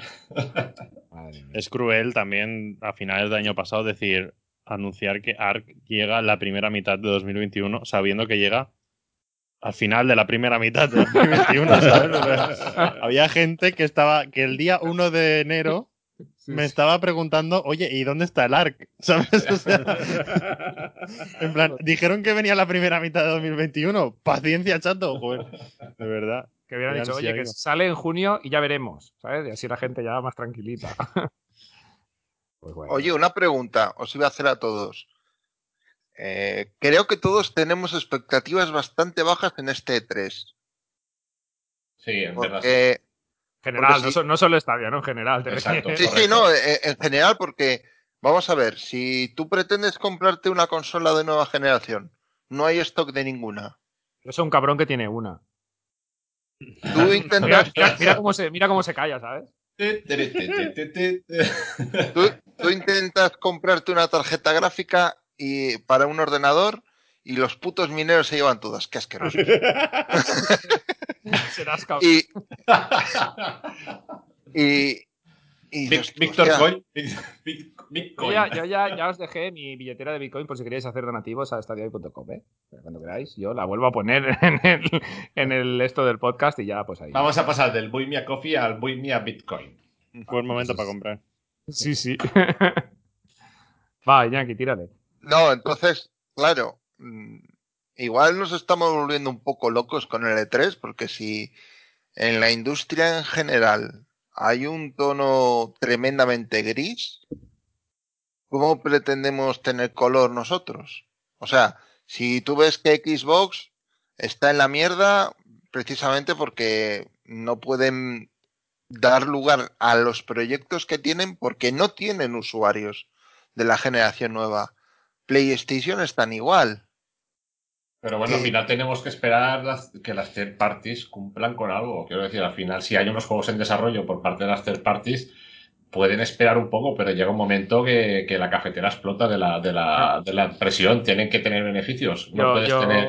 Es cruel también a finales del año pasado decir, anunciar que ARK llega la primera mitad de 2021 sabiendo que llega al final de la primera mitad de 2021, ¿sabes? O sea, había gente que estaba, que el día 1 de enero
Sí,
me
sí.
estaba preguntando, oye, ¿y dónde está el ARC? ¿Sabes? O sea, en plan, dijeron que venía la primera mitad de 2021. Paciencia, chato. Joder, de verdad.
Que hubieran dicho, oye, que sale en junio y ya veremos, ¿sabes? Y así la gente ya más tranquilita. Pues bueno.
Oye, una pregunta, os iba a hacer a todos. Eh, creo que todos tenemos expectativas bastante bajas en este E3.
Sí, en.
Porque,
en general,
porque
no, so- no solo Stadia, ¿no? En general. te
Exacto.
sí, sí, no, eh, en general, porque Vamos a ver, si tú pretendes comprarte una consola de nueva generación, no hay stock de ninguna.
Yo soy un cabrón que tiene una.
Tú
Mira,
intentas,
mira- mira cómo se, mira cómo se calla, ¿sabes?
tú, tú intentas comprarte una tarjeta gráfica y para un ordenador y los putos mineros se llevan todas. Qué asqueroso.
Serás cabrón.
Y, y, y
Vic-
dices,
Víctor Coin.
Yo, ya, yo ya, ya os dejé mi billetera de Bitcoin por si queréis hacer donativos a estadiohoy.com, ¿eh? Cuando queráis, yo la vuelvo a poner en el, en el esto del podcast y ya, pues ahí.
Vamos a pasar del Buy Me a Coffee al Buy Me a Bitcoin.
Buen momento para comprar.
Sí, sí. Va, Yankee, tírale.
No, entonces, claro, mm, igual nos estamos volviendo un poco locos con el E3, porque si en la industria en general hay un tono tremendamente gris, ¿cómo pretendemos tener color nosotros? O sea, si tú ves que Xbox está en la mierda precisamente porque no pueden dar lugar a los proyectos que tienen porque no tienen usuarios de la generación nueva. PlayStation están igual.
Pero bueno, al final tenemos que esperar las- que las third parties cumplan con algo. Quiero decir, al final, si hay unos juegos en desarrollo por parte de las third parties, pueden esperar un poco, pero llega un momento que, que la cafetera explota de la, de, la, de la presión. Tienen que tener beneficios. No
Yo,
puedes
yo-
tener.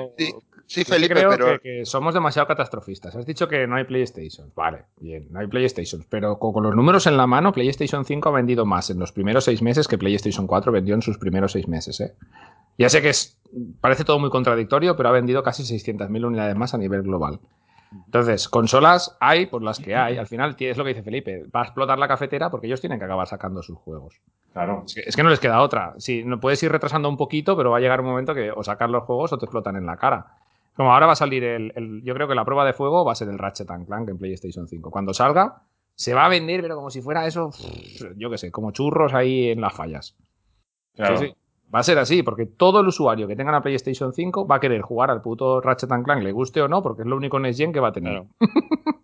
Sí, Felipe,
creo
pero
que, que somos demasiado catastrofistas. Has dicho que no hay PlayStation. Vale, bien, no hay PlayStation. Pero con, con los números en la mano, PlayStation 5 ha vendido más en los primeros seis meses que PlayStation 4 vendió en sus primeros seis meses. ¿eh? Ya sé que es, parece todo muy contradictorio, pero ha vendido casi 600.000 unidades más a nivel global. Entonces, consolas hay por las que hay. Al final, es lo que dice Felipe. Va a explotar la cafetera porque ellos tienen que acabar sacando sus juegos.
Claro.
Es que, es que no les queda otra. Sí, no puedes ir retrasando un poquito, pero va a llegar un momento que o sacar los juegos o te explotan en la cara. Como ahora va a salir el, el- Yo creo que la prueba de fuego va a ser el Ratchet and Clank en PlayStation 5. Cuando salga, se va a vender, pero como si fuera eso. Yo qué sé, como churros ahí en las fallas.
claro.
Sí, sí. Va a ser así, porque todo el usuario que tenga una PlayStation 5 va a querer jugar al puto Ratchet and Clank, le guste o no, porque es lo único Next Gen que va a tener.
Claro.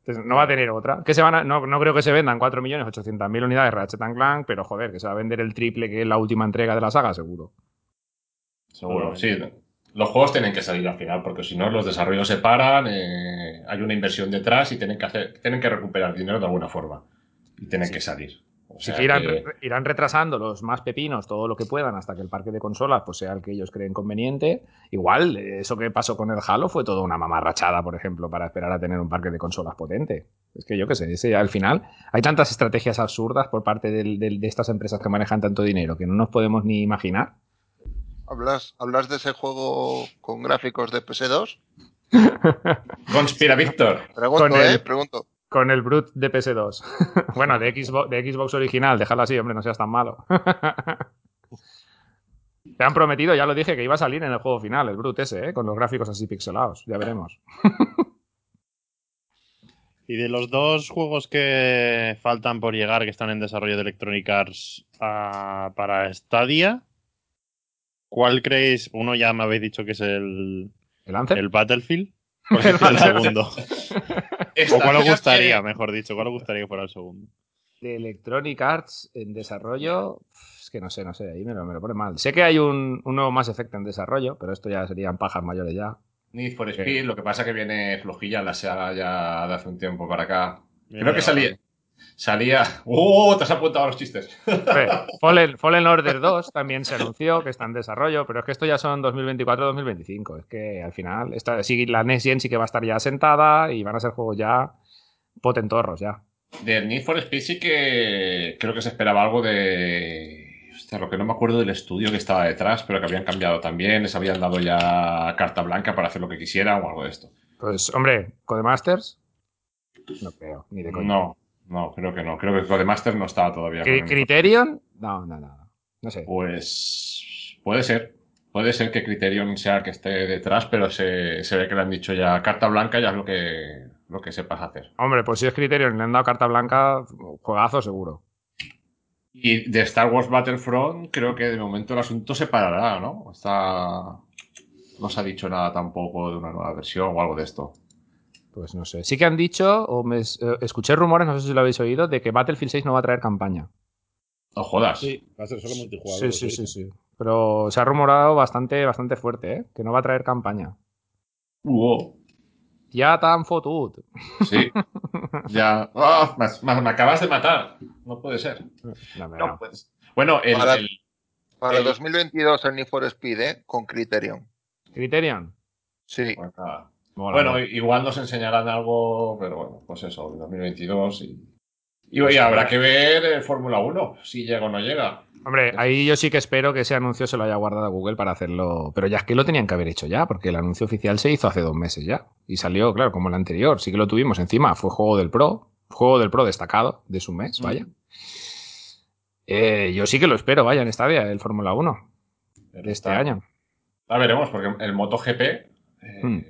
Entonces, no va a tener otra. Que se van a- no, no creo que se vendan 4.800.000 unidades Ratchet and Clank, pero joder, que se va a vender el triple que es la última entrega de la saga, seguro.
Seguro, sí. Los juegos tienen que salir al final, porque si no, los desarrollos se paran, eh, hay una inversión detrás y tienen que, hacer, tienen que recuperar dinero de alguna forma. Y tienen que salir. O
que irán,
que-
irán retrasando los más pepinos todo lo que puedan hasta que el parque de consolas pues, sea el que ellos creen conveniente. Igual, eh, eso que pasó con el Halo fue toda una mamarrachada, por ejemplo, para esperar a tener un parque de consolas potente. Es que yo qué sé, ese, al final hay tantas estrategias absurdas por parte del- del- de estas empresas que manejan tanto dinero que no nos podemos ni imaginar.
¿Hablas, hablas de ese juego con gráficos de PS2?
Conspira, Víctor.
Pregunto,
Con el-
eh, pregunto.
Con el Brute de PS2. bueno, de Xbox, de Xbox original, déjalo así, hombre, no seas tan malo. Te han prometido, ya lo dije, que iba a salir en el juego final, el Brute ese, ¿eh? con los gráficos así pixelados. Ya veremos.
Y de los dos juegos que faltan por llegar, que están en desarrollo de Electronic Arts ah, para Stadia, ¿cuál creéis? Uno ya me habéis dicho que es el,
¿El Anthem?
el Battlefield. ¿Cuál
El
es segundo? ¿O cuál os gustaría,
que-
mejor dicho? ¿Cuál os gustaría que fuera el segundo?
De Electronic Arts en desarrollo. Es que no sé, no sé, ahí me lo, me lo pone mal. Sé que hay un, un nuevo Mass Effect en desarrollo, pero esto ya serían pajas mayores ya.
Need for Speed, lo que pasa que viene flojilla la saga ya de hace un tiempo para acá. Creo que salía. Salía. ¡Uh! Te has apuntado a los chistes.
Fallen, Fallen Order 2 también se anunció que está en desarrollo, pero es que esto ya son 2024-2025. Es que al final esta, sí, la Next Gen sí que va a estar ya sentada y van a ser juegos ya potentorros ya.
Del Need for Speed sí que creo que se esperaba algo de. Hostia, lo que no me acuerdo del estudio que estaba detrás, pero que habían cambiado también. Les habían dado ya carta blanca para hacer lo que quisieran o algo de esto.
Pues, hombre, Codemasters. No creo, ni de coña.
No, no, creo que no. Creo que Codemaster no estaba todavía.
Cri- Criterion. No, no, no. No, sé.
Pues puede ser. Puede ser que Criterion sea el que esté detrás, pero se, se ve que le han dicho ya carta blanca, ya es lo que, lo que sepas hacer.
Hombre, pues si es Criterion y le han dado carta blanca, juegazo seguro.
Y de Star Wars Battlefront, creo que de momento el asunto se parará, ¿no? Está. No se ha dicho nada tampoco de una nueva versión o algo de esto.
Pues no sé. Sí que han dicho, o me eh, escuché rumores, no sé si lo habéis oído, de que Battlefield 6 no va a traer campaña.
No jodas.
Sí, va a ser solo multijugador.
Sí, sí, sí, sí. Pero se ha rumorado bastante, bastante fuerte, ¿eh? Que no va a traer campaña.
Wow.
Ya tan fotut.
Sí. Ya. Ah, me, me acabas de matar. No puede ser.
No,
No. Bueno, el,
Para-
el-
Para
El-
2022 el Need for Speed, ¿eh? Con Criterion.
Criterion.
Sí.
bueno, nada.
Mola,
Bueno,
mola.
igual nos enseñarán algo, pero bueno, pues eso, 2022 y. Y, y habrá que ver el Fórmula 1, si llega o no llega.
Hombre, ahí yo sí que espero que ese anuncio se lo haya guardado a Google para hacerlo. Pero ya es que lo tenían que haber hecho ya, porque el anuncio oficial se hizo hace dos meses ya. Y salió, claro, como el anterior. Sí que lo tuvimos encima. Fue juego del Pro. Juego del Pro destacado de su mes, vaya. Eh, yo sí que lo espero, vaya, en Stadia, el Fórmula 1
Pero
de este año.
Ya veremos, porque el MotoGP, eh,
Hmm.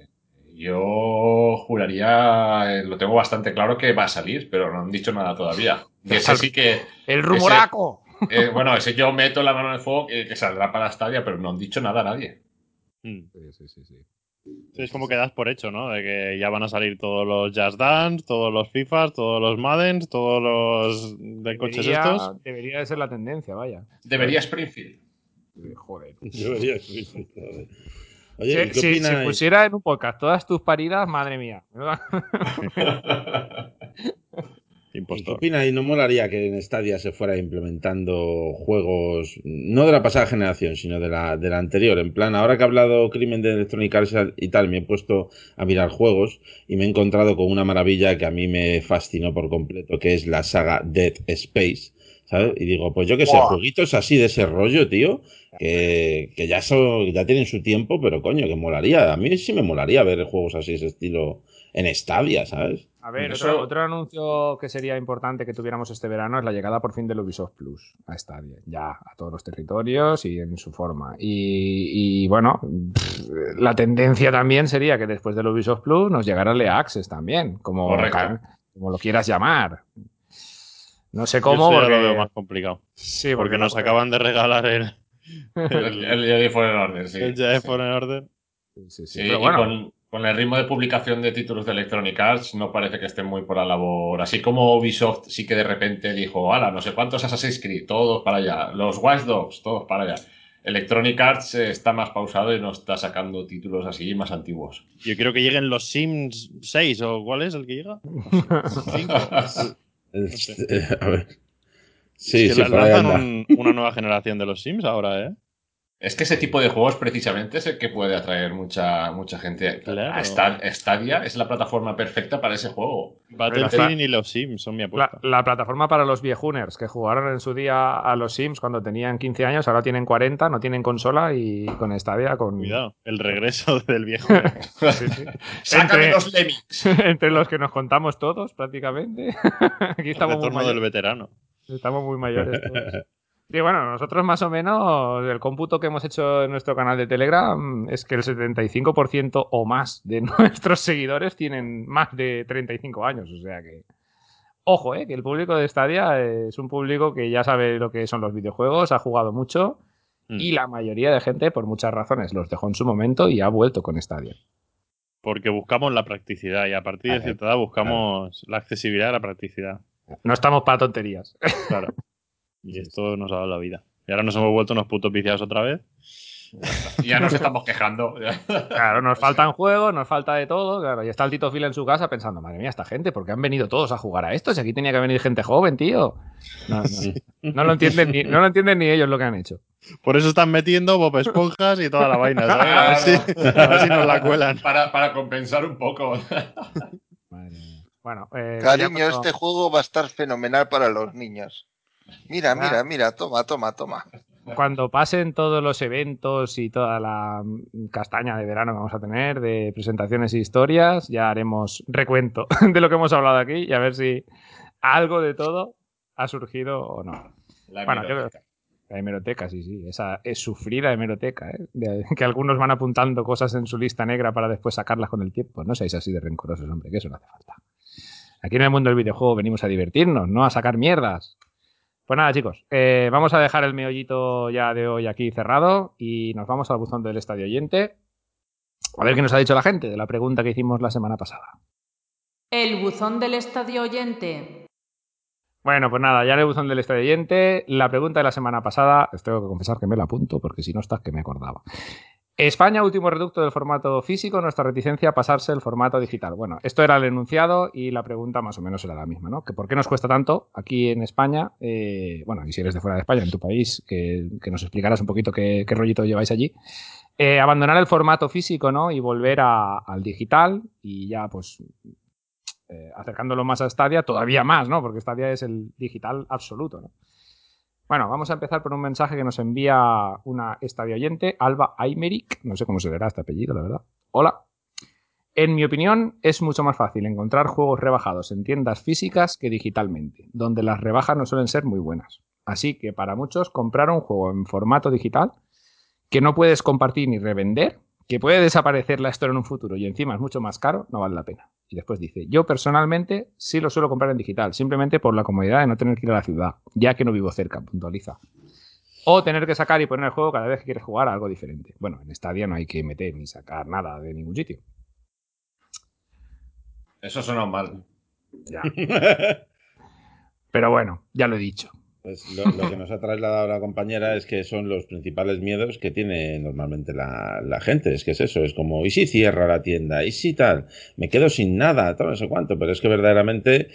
Yo juraría, eh, lo tengo bastante claro que va a salir, pero no han dicho nada todavía. Y ese sí que,
¡El rumoraco!
eh, bueno, ese yo meto la mano en el fuego que, que saldrá para Stadia, pero no han dicho nada a nadie.
Mm.
Sí, sí, sí, sí.
Sí, es como que das por hecho, ¿no? De que ya van a salir todos los Just Dance, todos los FIFAs, todos los Maddens, todos los de coches
Debería-
estos.
Debería de ser la tendencia, vaya.
Debería Springfield.
Joder.
Yo vería que sí, sí. Oye, ¿y
Si,
¿qué
si- pusiera en un podcast todas tus paridas, madre mía.
¿Y qué opináis? ¿No molaría que en Stadia se fuera implementando juegos, no de la pasada generación, sino de la, de la anterior? En plan, ahora que ha hablado Crimen de Electronic Arts y tal, me he puesto a mirar juegos y me he encontrado con una maravilla que a mí me fascinó por completo, que es la saga Dead Space. ¿Sabes? Y digo, pues yo qué sé,
Buah.
jueguitos así de ese rollo, tío, que, que ya, son, ya tienen su tiempo, pero coño, que molaría. A mí sí me molaría ver juegos así de ese estilo en Stadia, ¿sabes?
A ver,
Eso-
otro, otro anuncio que sería importante que tuviéramos este verano es la llegada por fin del Ubisoft Plus a Stadia. Ya, a todos los territorios y en su forma. Y, y, bueno, pff, la tendencia también sería que después del Ubisoft Plus nos llegara el Access también, como,
Correcto.
como lo quieras llamar. No sé
Yo
cómo,
ya
porque,
lo veo más complicado.
sí,
Porque nos
no-
acaban de regalar el,
El, el Jedi Fallen Order, sí.
el Jedi
Sí.
Fallen Order.
Sí, sí,
Sí,
pero
y
bueno,
con, con el ritmo de publicación de títulos de Electronic Arts no parece que estén muy por la labor. Así como Ubisoft sí que de repente dijo, ala, no sé cuántos Assassin's Creed, todos para allá. Los Watch Dogs, todos para allá. Electronic Arts eh, está más pausado y no está sacando títulos así más antiguos.
Yo quiero que lleguen los Sims 6 o ¿cuál es el que llega? Cinco.
El-
sé.
a ver. Sí,
Es que
sí,
lanzan un- una nueva generación de los Sims ahora, ¿eh?
Es que ese tipo de juegos precisamente es el que puede atraer mucha, mucha gente.
Claro.
A Stadia es la plataforma perfecta para ese juego.
Battlefield y los Sims son mi
la,
apuesta.
la plataforma para los viejuners que jugaron en su día a los Sims cuando tenían 15 años, ahora tienen 40, no tienen consola y con Stadia, con,
Cuidado, el regreso del viejo.
Sí, sí.
¡Sácame
Entre-
los Lemmings!
entre los que nos contamos todos, prácticamente. Aquí
El
estamos muy,
retorno del veterano.
Estamos muy mayores todos. Y bueno, nosotros más o menos, el cómputo que hemos hecho en nuestro canal de Telegram es que el 75% o más de nuestros seguidores tienen más de 35 años. O sea que, ojo, eh, que el público de Stadia es un público que ya sabe lo que son los videojuegos, ha jugado mucho
Mm.
y la mayoría de gente, por muchas razones, los dejó en su momento y ha vuelto con Stadia.
Porque buscamos la practicidad y a partir de cierta edad buscamos la accesibilidad y la practicidad.
No estamos para tonterías.
Claro. Y esto nos ha dado la vida. Y ahora nos hemos vuelto unos putos viciados otra vez.
Y ya nos estamos quejando.
Claro, nos faltan juegos, nos falta de todo. Claro, y está el Tito Phil en su casa pensando, madre mía, esta gente, ¿por qué han venido todos a jugar a esto? Si aquí tenía que venir gente joven, tío. No, no, no lo, entienden ni, no lo entienden ni ellos lo que han hecho.
Por eso están metiendo Bob Esponjas y toda la vaina, ¿sabes? A ver si, a ver si nos la cuelan.
Para, para compensar un poco.
Madre mía. Bueno, eh,
Cariño,
ya
este juego va a estar fenomenal para los niños. Mira,
Ah.
mira, mira, toma, toma, toma.
cuando pasen todos los eventos y toda la castaña de verano que vamos a tener de presentaciones e historias, ya haremos recuento de lo que hemos hablado aquí y a ver si algo de todo ha surgido o no.
La
Bueno, yo
hemeroteca.
La hemeroteca, sí, sí. Esa es sufrida hemeroteca, ¿eh? De- que algunos van apuntando cosas en su lista negra para después sacarlas con el tiempo. No seáis así de rencorosos, hombre, que eso no hace falta. Aquí en el mundo del videojuego venimos a divertirnos, no a sacar mierdas. Pues nada, chicos, eh, vamos a dejar el meollito ya de hoy aquí cerrado y nos vamos al buzón del estadio oyente. A ver qué nos ha dicho la gente de la pregunta que hicimos la semana pasada.
El buzón del estadio oyente.
Bueno, pues nada, ya le buzón del oyente. La pregunta de la semana pasada, os tengo que confesar que me la apunto porque si no estás que me acordaba. España, último reducto del formato físico, nuestra reticencia a pasarse el formato digital. Bueno, esto era el enunciado y la pregunta más o menos era la misma, ¿no? Que por qué nos cuesta tanto aquí en España, eh, bueno, y si eres de fuera de España, en tu país, que, nos explicaras un poquito qué, qué rollito lleváis allí, eh, abandonar el formato físico, ¿no? Y volver al digital y ya, pues, eh, acercándolo más a Stadia, todavía más, ¿no? Porque Stadia es el digital absoluto, ¿no? Bueno, vamos a empezar por un mensaje que nos envía una Stadia oyente, Alba Aymeric, no sé cómo se verá este apellido, la verdad. Hola. En mi opinión, es mucho más fácil encontrar juegos rebajados en tiendas físicas que digitalmente, donde las rebajas no suelen ser muy buenas. Así que para muchos, comprar un juego en formato digital que no puedes compartir ni revender, que puede desaparecer la historia en un futuro y encima es mucho más caro, no vale la pena. Y después dice, yo personalmente sí lo suelo comprar en digital, simplemente por la comodidad de no tener que ir a la ciudad, ya que no vivo cerca, puntualiza. O tener que sacar y poner el juego cada vez que quieres jugar a algo diferente. Bueno, en Stadia no hay que meter ni sacar nada de ningún sitio.
Eso suena mal.
Ya. Pero bueno, ya lo he dicho.
Pues lo, que nos ha trasladado la compañera es que son los principales miedos que tiene normalmente la, gente. Es que es eso, es como, ¿y si cierra la tienda? ¿Y si tal? Me quedo sin nada, todo no sé cuánto. Pero es que verdaderamente,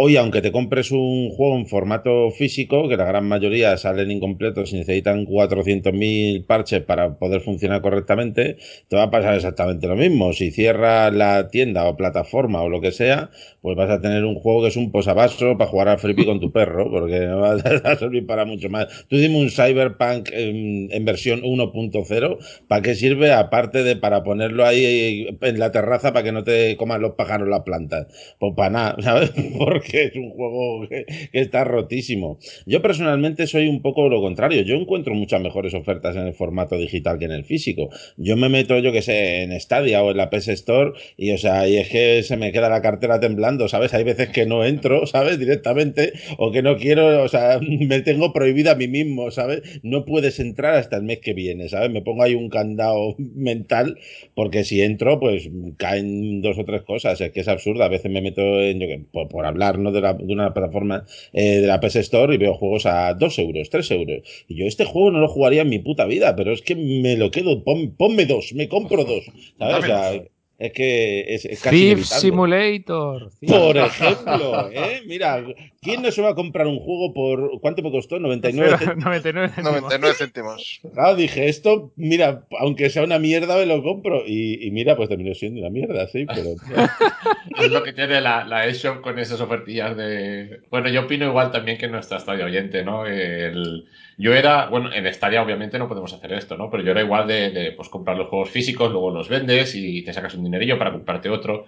hoy, aunque te compres un juego en formato físico, que la gran mayoría salen incompletos y necesitan 400.000 parches para poder funcionar correctamente, te va a pasar exactamente lo mismo. Si cierra la tienda o plataforma o lo que sea, pues vas a tener un juego que es un posavasos para jugar al flippy con tu perro, porque no va a servir para mucho más. Tú dime un Cyberpunk en, en versión 1.0, ¿para qué sirve? Aparte de para ponerlo ahí en la terraza para que no te coman los pájaros las plantas. Pues para nada, ¿sabes? Porque es un juego que, está rotísimo. Yo personalmente soy un poco lo contrario. Yo encuentro muchas mejores ofertas en el formato digital que en el físico. Yo me meto, yo que sé, en Stadia o en la PS Store y, o sea, y es que se me queda la cartera temblando, ¿sabes? Hay veces que no entro, ¿sabes? Directamente o que no quiero, o sea, me tengo prohibida a mí mismo, ¿sabes? No puedes entrar hasta el mes que viene, ¿sabes? Me pongo ahí un candado mental porque si entro, pues caen dos o tres cosas. Es que es absurdo. A veces me meto en, yo por, por hablar, ¿no? De, la, una plataforma eh, de la PS Store y veo juegos a dos euros, tres euros. Y yo este juego no lo jugaría en mi puta vida, pero es que me lo quedo. Pon, ponme dos, me compro dos. ¿Sabes? O sea, es que es, es casi.
Simulator.
Por ejemplo, ¿eh? Mira, ¿quién no se va a comprar un juego por. ¿Cuánto me costó? 99
Pero 99 céntimos.
99 céntimos.
Claro, dije, esto, mira, aunque sea una mierda, me lo compro. Y, y mira, pues terminó siendo una mierda, sí, pero.
Es lo que tiene la, la eShop con esas ofertillas de. Bueno, yo opino igual también que nuestra estadio oyente, ¿no? El... Yo era, bueno, en Stadia obviamente no podemos hacer esto, ¿no? Pero yo era igual de, de, pues, comprar los juegos físicos, luego los vendes y te sacas un dinerillo para comprarte otro.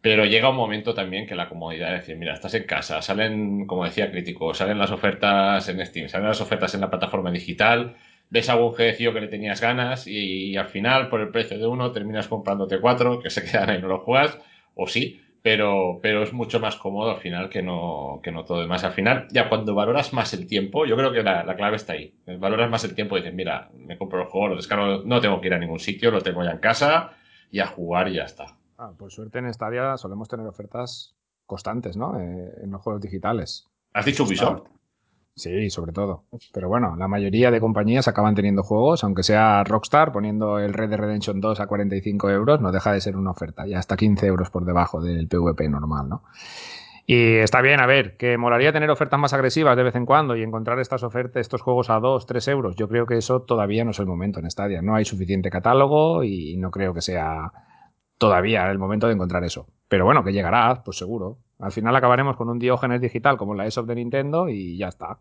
Pero llega un momento también que la comodidad de decir, mira, estás en casa, salen, como decía Crítico, salen las ofertas en Steam, salen las ofertas en la plataforma digital, ves algún jueguecillo que le tenías ganas y, y, al final, por el precio de uno, terminas comprándote cuatro que se quedan ahí no lo juegas, o sí, pero, pero es mucho más cómodo al final que no, que no todo demás. Al final, ya cuando valoras más el tiempo, yo creo que la, la clave está ahí. Valoras más el tiempo y dices, mira, me compro el juego, lo descargo, no tengo que ir a ningún sitio, lo tengo ya en casa y a jugar y ya está.
Ah, por suerte en Stadia solemos tener ofertas constantes, ¿no? Eh, en los juegos digitales.
¿Has dicho Ubisoft?
Sí, sobre todo. Pero bueno, la mayoría de compañías acaban teniendo juegos, aunque sea Rockstar poniendo el Red Dead Redemption 2 a 45 euros, no deja de ser una oferta, y hasta 15 euros por debajo del PvP normal, ¿no? Y está bien, a ver, que molaría tener ofertas más agresivas de vez en cuando y encontrar estas ofertas, estos juegos a 2, 3 euros. Yo creo que eso todavía no es el momento en Stadia. No hay suficiente catálogo y no creo que sea todavía el momento de encontrar eso. Pero bueno, que llegará, pues seguro. Al final acabaremos con un Diógenes digital como la ESOP de Nintendo y ya está.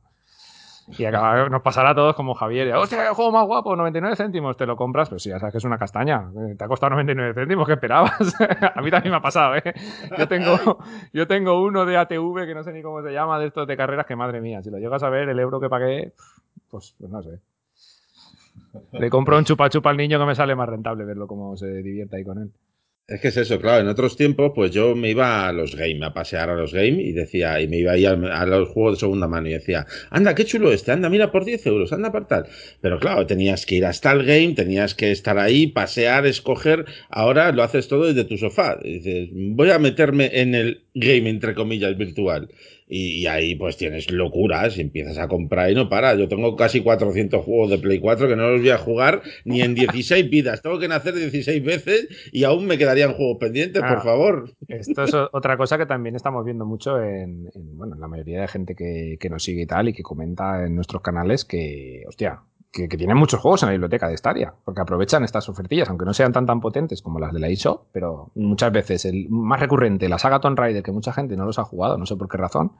Y acaba, nos pasará a todos como Javier. ¡Hostia, el juego más guapo! 99 céntimos, te lo compras. Pero si ya sabes que es una castaña. Te ha costado 99 céntimos, ¿qué esperabas? a mí también me ha pasado, ¿eh? Yo tengo, yo tengo uno de ATV que no sé ni cómo se llama, de estos de carreras, que madre mía, si lo llegas a ver, el euro que pagué, pues, pues no sé. Le compro un chupa chupa al niño que me sale más rentable verlo cómo se divierte ahí con él.
Es que es eso, claro. En otros tiempos, pues yo me iba a los game, a pasear a los game y decía, y me iba ahí a, a, los juegos de segunda mano y decía, anda, qué chulo este, anda, mira por 10 euros, anda por tal. Pero claro, tenías que ir hasta el game, tenías que estar ahí, pasear, escoger. Ahora lo haces todo desde tu sofá. Dices, voy a meterme en el game, entre comillas, virtual. Y, y ahí pues tienes locuras y empiezas a comprar y no para. Yo tengo casi 400 juegos de Play 4 que no los voy a jugar ni en 16 vidas. Tengo que nacer 16 veces y aún me quedarían juegos pendientes,
Ah.
por favor.
Esto es otra cosa que también estamos viendo mucho en, en, bueno, en la mayoría de gente que, que nos sigue y tal y que comenta en nuestros canales que, hostia, que, que tienen muchos juegos en la biblioteca de Stadia, porque aprovechan estas ofertillas, aunque no sean tan tan potentes como las de la eShop, pero muchas veces el más recurrente, la saga Tomb Raider, que mucha gente no los ha jugado, no sé por qué razón,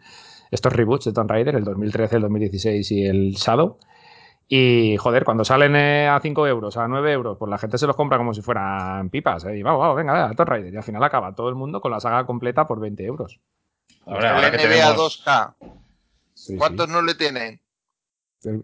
estos reboots de Tomb Raider, el 2013, el 2016 y el Shadow, y joder, cuando salen eh, a 5 euros, a 9 euros, pues la gente se los compra como si fueran pipas. ¿eh? Y vamos, vamos, venga, Tomb Raider. Y al final acaba todo el mundo con la saga completa por 20 euros.
Ahora, ahora que
el NBA
tenemos,
2K.
Sí,
¿Cuántos no le tienen?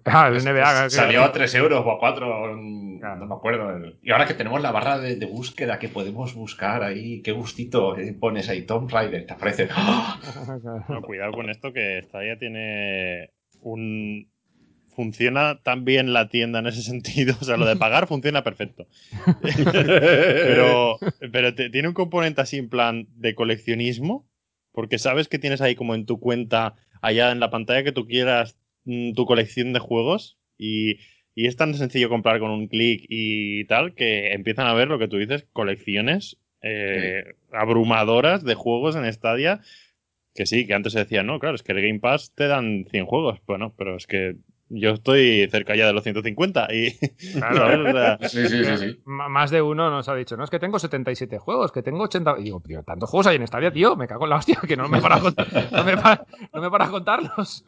Ah, el NBA.
salió a 3 euros o a 4, no me acuerdo. Y ahora que tenemos la barra de, de búsqueda que podemos buscar ahí, qué gustito, eh, pones ahí Tomb Raider, te aparece. ¡Ah!
No, cuidado con esto que Stadia tiene un... Funciona tan bien la tienda en ese sentido. O sea, lo de pagar funciona perfecto. Pero, pero te- tiene un componente así en plan de coleccionismo, porque sabes que tienes ahí como en tu cuenta, allá en la pantalla que tú quieras, tu colección de juegos y, y es tan sencillo comprar con un clic y tal que empiezan a ver lo que tú dices, colecciones eh, abrumadoras de juegos en Stadia. Que sí, que antes se decía, no, claro, es que el Game Pass te dan 100 juegos. Bueno, pero es que yo estoy cerca ya de los 150 y...
Claro.
¿sabes? O sea,
Sí, sí, sí,
Más de uno nos ha dicho, no, es que tengo 77 juegos, que tengo 80. Y digo, tío, tantos juegos hay en Stadia, tío, me cago en la hostia, que no me para, cont- no me para, no me para contarlos.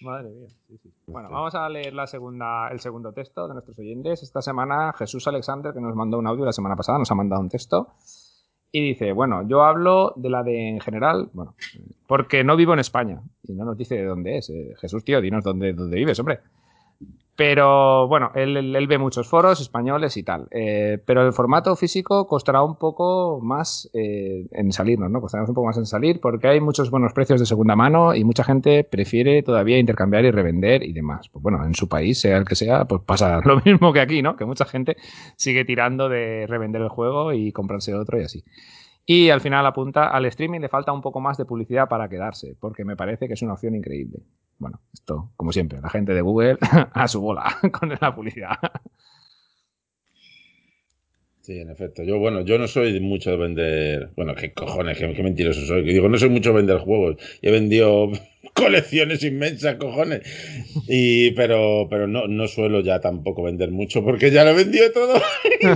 Madre mía. sí, sí. Bueno, vamos a leer la segunda, el segundo texto de nuestros oyentes. Esta semana, Jesús Alexander, que nos mandó un audio la semana pasada, nos ha mandado un texto. Y dice, bueno, yo hablo de la de en general, bueno, porque no vivo en España. Y no nos dice de dónde es. Eh, Jesús, tío, dinos dónde, dónde vives, hombre. Pero bueno, él, él- él ve muchos foros españoles y tal. Eh, pero el formato físico costará un poco más eh, en salirnos, ¿no? Costará un poco más en salir porque hay muchos buenos precios de segunda mano y mucha gente prefiere todavía intercambiar y revender y demás. Pues bueno, en su país, sea el que sea, pues pasa lo mismo que aquí, ¿no? Que mucha gente sigue tirando de revender el juego y comprarse otro y así. Y al final apunta, al streaming le falta un poco más de publicidad para quedarse, porque me parece que es una opción increíble. Bueno, esto, como siempre, la gente de Google a su bola con la publicidad.
Sí, en efecto. Yo, bueno, yo no soy mucho de vender. Bueno, qué cojones, qué, qué mentiroso soy. Digo, no soy mucho de vender juegos. He vendido colecciones inmensas, cojones. Y, pero, pero no, no suelo ya tampoco vender mucho porque ya lo he vendido todo.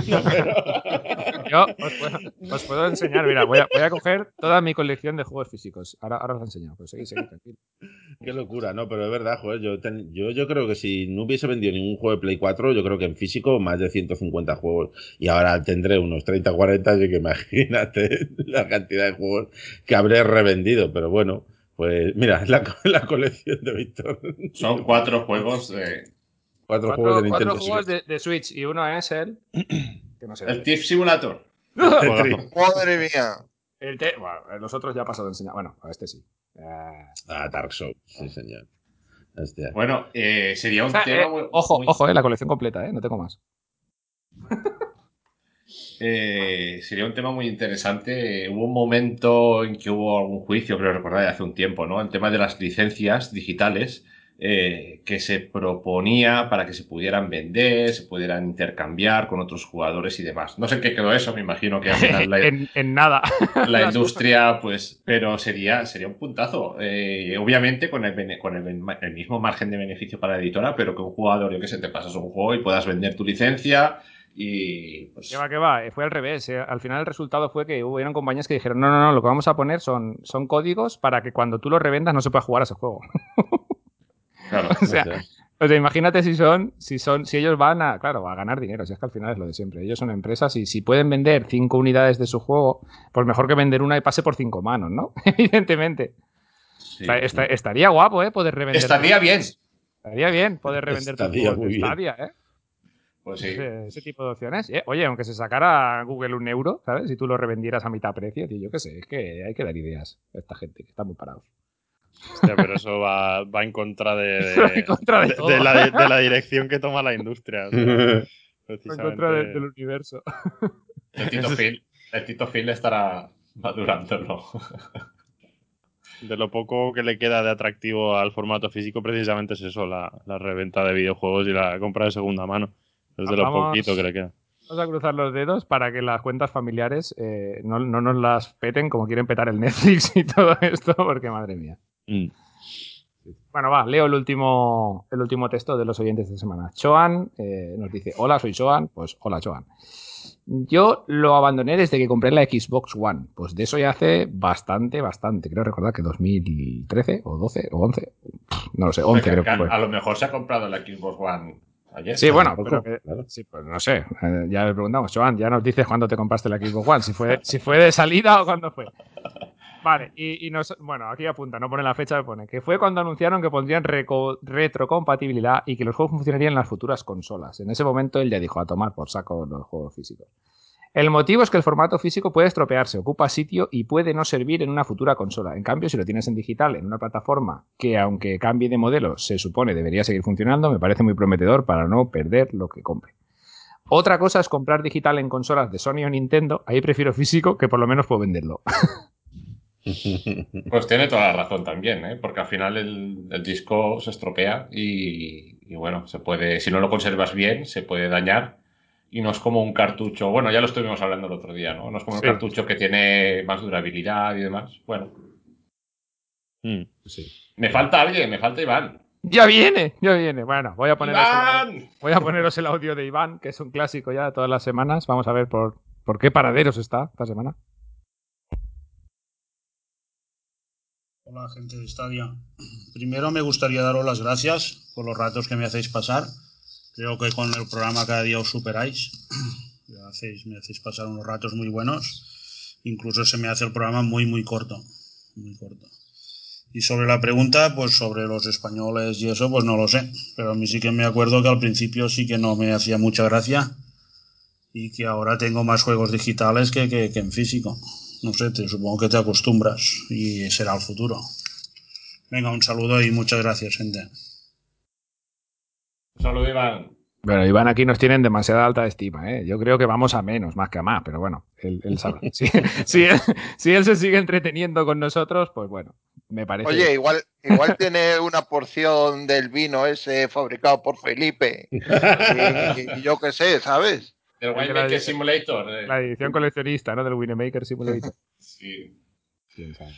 No, pero-
Yo os puedo, os puedo enseñar, mira, voy a, voy a coger toda mi colección de juegos físicos. Ahora, ahora os lo enseño, pues seguid, seguid, tranquilo.
Qué locura, no, pero es verdad, joder. Yo, ten- yo, yo creo que si no hubiese vendido ningún juego de Play 4, yo creo que en físico más de 150 juegos. Y ahora tendré unos 30 40, así que imagínate la cantidad de juegos que habré revendido. Pero bueno, pues mira, la, la colección de Víctor.
Son cuatro juegos. de-
Cuatro,
Cuatro,
juegos de
cuatro
Nintendo
juegos
Switch.
de, de Switch y uno es el. Que no sé.
el Thief Simulator.
Madre mía.
El te- bueno, los otros ya he pasado a enseñar. Bueno, a este sí. Eh,
Ah, Dark Souls, sí, señor. Hostia.
Bueno, eh, sería un
o sea,
tema
eh,
muy-
ojo,
muy-
ojo, eh, la colección completa, eh, no tengo más.
Eh, sería un tema muy interesante. Hubo un momento en que hubo algún juicio, creo recordar, hace un tiempo, ¿no? El tema de las licencias digitales eh, que se proponía para que se pudieran vender, se pudieran intercambiar con otros jugadores y demás. No sé qué quedó eso, me imagino que la,
en, en nada.
la industria, pues, pero sería, sería un puntazo. Eh, obviamente con, el, con el, el mismo margen de beneficio para la editora, pero que un jugador, yo que sé, te pasas un juego y puedas vender tu licencia y pues,
Que va, que va, eh, fue al revés. eh. Al final el resultado fue que hubieron compañías que dijeron, no, no, no, lo que vamos a poner son, son códigos para que cuando tú lo revendas no se pueda jugar a ese juego.
claro.
o sea,
Hostia.
o sea, imagínate si son, si son, si ellos van a, claro, a ganar dinero, si es que al final es lo de siempre. Ellos son empresas y si pueden vender cinco unidades de su juego, pues mejor que vender una y pase por cinco manos, ¿no? Evidentemente.
Sí.
Estaría guapo, ¿eh? Poder revender.
Estaría bien.
Estaría bien poder revender
Estaría bien.
Stadia, ¿eh?
Pues sí.
Ese, ese tipo de opciones. Eh, Oye, aunque se sacara Google un euro, ¿sabes? Si tú lo revendieras a mitad precio, tío, yo qué sé, es que hay que dar ideas a esta gente que está muy parados.
Hostia, pero eso va, va en contra de,
en contra de
de-
todo.
de la, de la dirección que toma la industria. o sea,
En contra de- del universo.
El Tito Phil, el Tito Phil estará madurándolo.
de lo poco que le queda de atractivo al formato físico, precisamente es eso, la, la reventa de videojuegos y la compra de segunda mano. Es de lo
Vamos-
poquito que le queda.
Vamos a cruzar los dedos para que las cuentas familiares eh, no, no nos las peten como quieren petar el Netflix y todo esto, porque madre mía.
Mm.
Bueno, va, leo el último, el último texto de los oyentes de semana. Choan eh, nos dice, hola, soy Choan. Pues hola, Choan. Yo lo abandoné desde que compré la Xbox One. Pues de eso ya hace bastante, bastante. Creo recordar que 2013 o 12 o 11. Pff, No lo sé, 11 creo que
a lo mejor se ha comprado la Xbox One ayer.
Sí, bueno,
Tampoco,
pero que-
claro.
sí, pues no sé. eh, ya le preguntamos, Joan, ya nos dices cuándo te compraste la Xbox One, si fue, si fue de salida o cuándo fue. Vale, y, y nos, bueno, aquí apunta, no pone la fecha, pone que fue cuando anunciaron que pondrían retrocompatibilidad y que los juegos funcionarían en las futuras consolas. En ese momento él ya dijo a tomar por saco los juegos físicos. El motivo es que el formato físico puede estropearse, ocupa sitio y puede no servir en una futura consola. En cambio, si lo tienes en digital, en una plataforma que, aunque cambie de modelo, se supone debería seguir funcionando, me parece muy prometedor para no perder lo que compre. Otra cosa es comprar digital en consolas de Sony o Nintendo. Ahí prefiero físico, que por lo menos puedo venderlo.
Pues tiene toda la razón también, ¿eh? porque al final el, disco se estropea y, y bueno, se puede, si no lo conservas bien, se puede dañar. Y no es como un cartucho, bueno, ya lo estuvimos hablando el otro día, ¿no? No es como
Sí.
un cartucho que tiene más durabilidad y demás. Bueno,
Mm.
me falta alguien, me falta Iván.
¡Ya viene! ¡Ya viene! Bueno, voy a poneros, el, voy a poneros el audio de Iván, que es un clásico ya de todas las semanas. Vamos a ver por, por qué paraderos está esta semana.
Hola gente de Stadia. Primero me gustaría daros las gracias por los ratos que me hacéis pasar. Creo que con el programa cada día os superáis. Me hacéis, pasar unos ratos muy buenos. Incluso se me hace el programa muy muy corto. Muy corto. Y sobre la pregunta, pues sobre los españoles y eso, pues no lo sé. Pero a mí sí que me acuerdo que al principio sí que no me hacía mucha gracia. Y que ahora tengo más juegos digitales que, que, que en físico. No sé, te, supongo que te acostumbras y será el futuro. Venga, un saludo y muchas gracias, gente.
Un saludo, Iván.
Bueno, Iván aquí nos tienen demasiada alta estima, ¿eh? Yo creo que vamos a menos, más que a más, pero bueno, él, él sabrá. Si, si él, si él se sigue entreteniendo con nosotros, pues bueno, me parece.
Oye, igual, igual tiene una porción del vino ese fabricado por Felipe. Y, y yo qué sé, ¿sabes?
El
El de la
Winemaker Simulator. eh.
la edición coleccionista, ¿no? Del Winemaker Simulator.
Sí.
Sabe.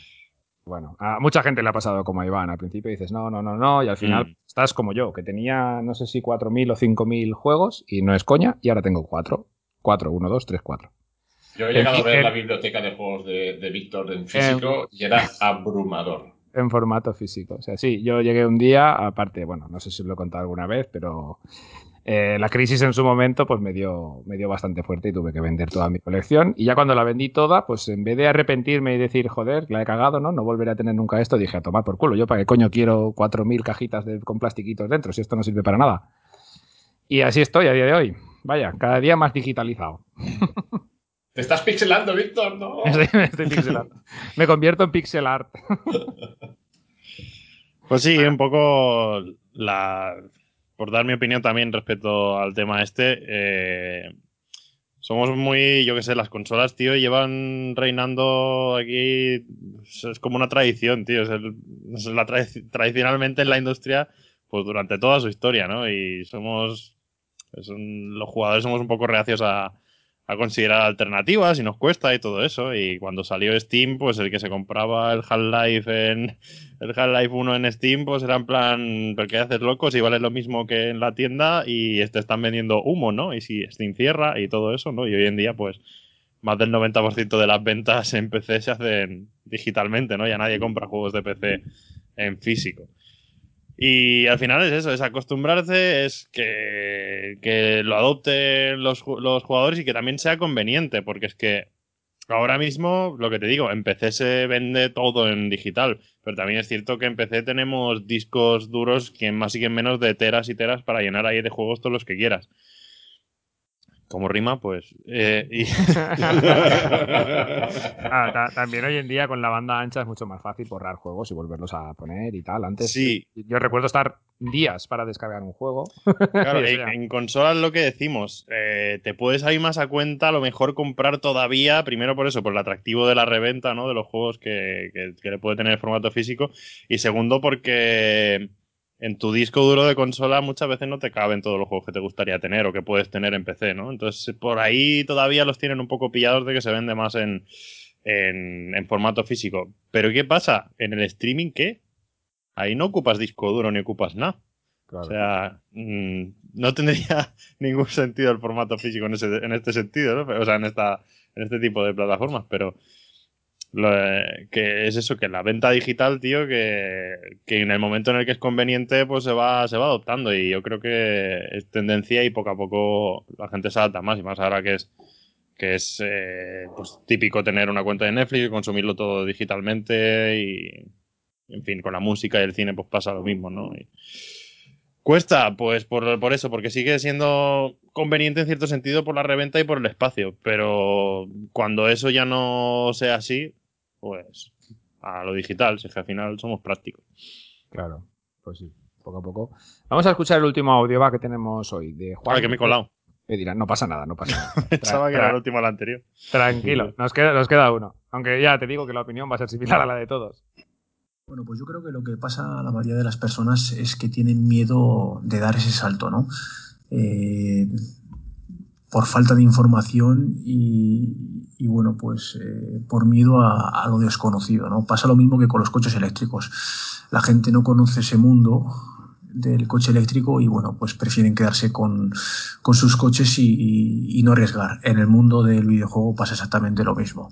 Bueno, a mucha gente le ha pasado como a Iván. Al principio dices, no, no, no, no, y al final
Mm.
estás como yo, que tenía no sé si 4.000 o 5.000 juegos, y no es coña, y ahora tengo 4. 4, 1, 2, 3, 4.
Yo he llegado a ver
en-
la biblioteca de juegos de, de Víctor en físico y era abrumador.
En formato físico. O sea, sí, yo llegué un día, aparte, bueno, no sé si os lo he contado alguna vez, pero eh, la crisis en su momento pues me dio, me dio bastante fuerte y tuve que vender toda mi colección. Y ya cuando la vendí toda, pues en vez de arrepentirme y decir, joder, la he cagado, ¿no? No volveré a tener nunca esto, dije, a tomar por culo. Yo para qué coño quiero 4.000 cajitas de- con plastiquitos dentro si esto no sirve para nada. Y así estoy a día de hoy. Vaya, cada día más digitalizado.
Te estás pixelando, Víctor, ¿no?
Estoy, me estoy pixelando. Me convierto en pixel art.
Pues sí, un poco la. Por dar mi opinión también respecto al tema este. eh, somos muy, yo qué sé, las consolas, tío, llevan reinando aquí. Es como una tradición, tío. Es, el- es la tradi- tradicionalmente en la industria, pues durante toda su historia, ¿no? Y somos. los jugadores somos un poco reacios a, a considerar alternativas y nos cuesta y todo eso. Y cuando salió Steam, pues el que se compraba el Half-Life en, el Half-Life 1 en Steam, pues era en plan, ¿pero qué haces loco? Si vale lo mismo que en la tienda y te están vendiendo humo, ¿no? Y si Steam cierra y todo eso, ¿no? Y hoy en día, pues, más del 90% de las ventas en PC se hacen digitalmente, ¿no? Ya nadie compra juegos de PC en físico. Y al final es eso, es acostumbrarse, es que, que lo adopten los, los jugadores y que también sea conveniente, porque es que ahora mismo, lo que te digo, en se vende todo en digital, pero también es cierto que en PC tenemos discos duros que más y que menos de teras y teras para llenar ahí de juegos todos los que quieras. Como rima, pues... eh, y-
Ah, ta- también hoy en día con la banda ancha es mucho más fácil borrar juegos y volverlos a poner y tal. Antes
Sí.
yo recuerdo estar días para descargar un juego.
Claro, en, en consolas lo que decimos, eh, te puedes ahí más a cuenta, a lo mejor comprar todavía, primero por eso, por el atractivo de la reventa, ¿no? De los juegos que, que- que le puede tener el formato físico. Y segundo, porque en tu disco duro de consola muchas veces no te caben todos los juegos que te gustaría tener o que puedes tener en PC, ¿no? Entonces, por ahí todavía los tienen un poco pillados de que se vende más en, en, en formato físico. Pero ¿qué pasa? ¿En el streaming qué? Ahí no ocupas disco duro ni ocupas nada.
Claro.
O sea, mm, no tendría ningún sentido el formato físico en, ese, en este sentido, ¿no? O sea, en, esta, en este tipo de plataformas, pero que es eso, que la venta digital, tío, que, que en el momento en el que es conveniente, pues se va, se va adoptando. Y yo creo que es tendencia y poco a poco la gente se adapta más. Y más ahora que es que es eh, pues típico tener una cuenta de Netflix y consumirlo todo digitalmente y en fin, con la música y el cine pues pasa lo mismo, ¿no? Cuesta, pues por, por eso, porque sigue siendo conveniente en cierto sentido por la reventa y por el espacio, pero cuando eso ya no sea así, pues a lo digital, si es que al final somos prácticos.
Claro, pues sí, poco a poco. Vamos a escuchar el último audio va que tenemos hoy de Juan.
Ah, que me he colado.
Me dirán, no pasa nada, no pasa nada.
Pensaba que era el último al anterior.
Tranquilo, nos queda, nos queda uno. Aunque ya te digo que la opinión va a ser similar a la de todos.
Bueno, pues yo creo que lo que pasa a la mayoría de las personas es que tienen miedo de dar ese salto, ¿no? Eh, por falta de información y, y, bueno, pues eh, por miedo a, lo desconocido, ¿no? Pasa lo mismo que con los coches eléctricos. La gente no conoce ese mundo del coche eléctrico y bueno, pues prefieren quedarse con, con sus coches y, no arriesgar. En el mundo del videojuego pasa exactamente lo mismo.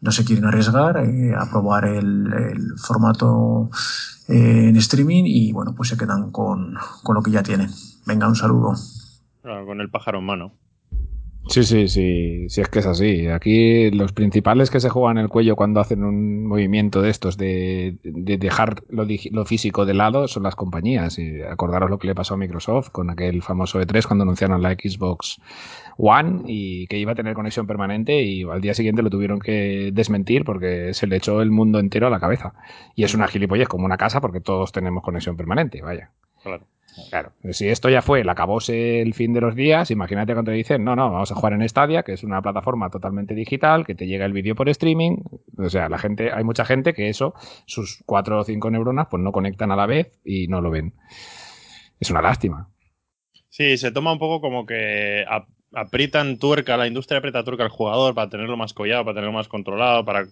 No se quieren arriesgar eh, a probar el, formato eh, en streaming y bueno, pues se quedan con, con lo que ya tienen. Venga, un saludo.
Claro, con el pájaro en mano.
Sí, sí, sí, sí es que es así. Aquí los principales que se juegan el cuello cuando hacen un movimiento de estos de, de dejar lo, lo físico de lado son las compañías. Y acordaros lo que le pasó a Microsoft con aquel famoso E3 cuando anunciaron la Xbox One y que iba a tener conexión permanente y al día siguiente lo tuvieron que desmentir porque se le echó el mundo entero a la cabeza. Y es una gilipollez como una casa porque todos tenemos conexión permanente, vaya.
Claro.
Claro, si esto ya fue, la acabóse el fin de los días, imagínate cuando te dicen, no, no, vamos a jugar en Stadia, que es una plataforma totalmente digital, que te llega el vídeo por streaming. O sea, la gente, hay mucha gente que eso, sus cuatro o cinco neuronas, pues no conectan a la vez y no lo ven. Es una lástima.
Sí, se toma un poco como que ap- aprietan tuerca, la industria aprieta tuerca al jugador para tenerlo más collado, para tenerlo más controlado, para,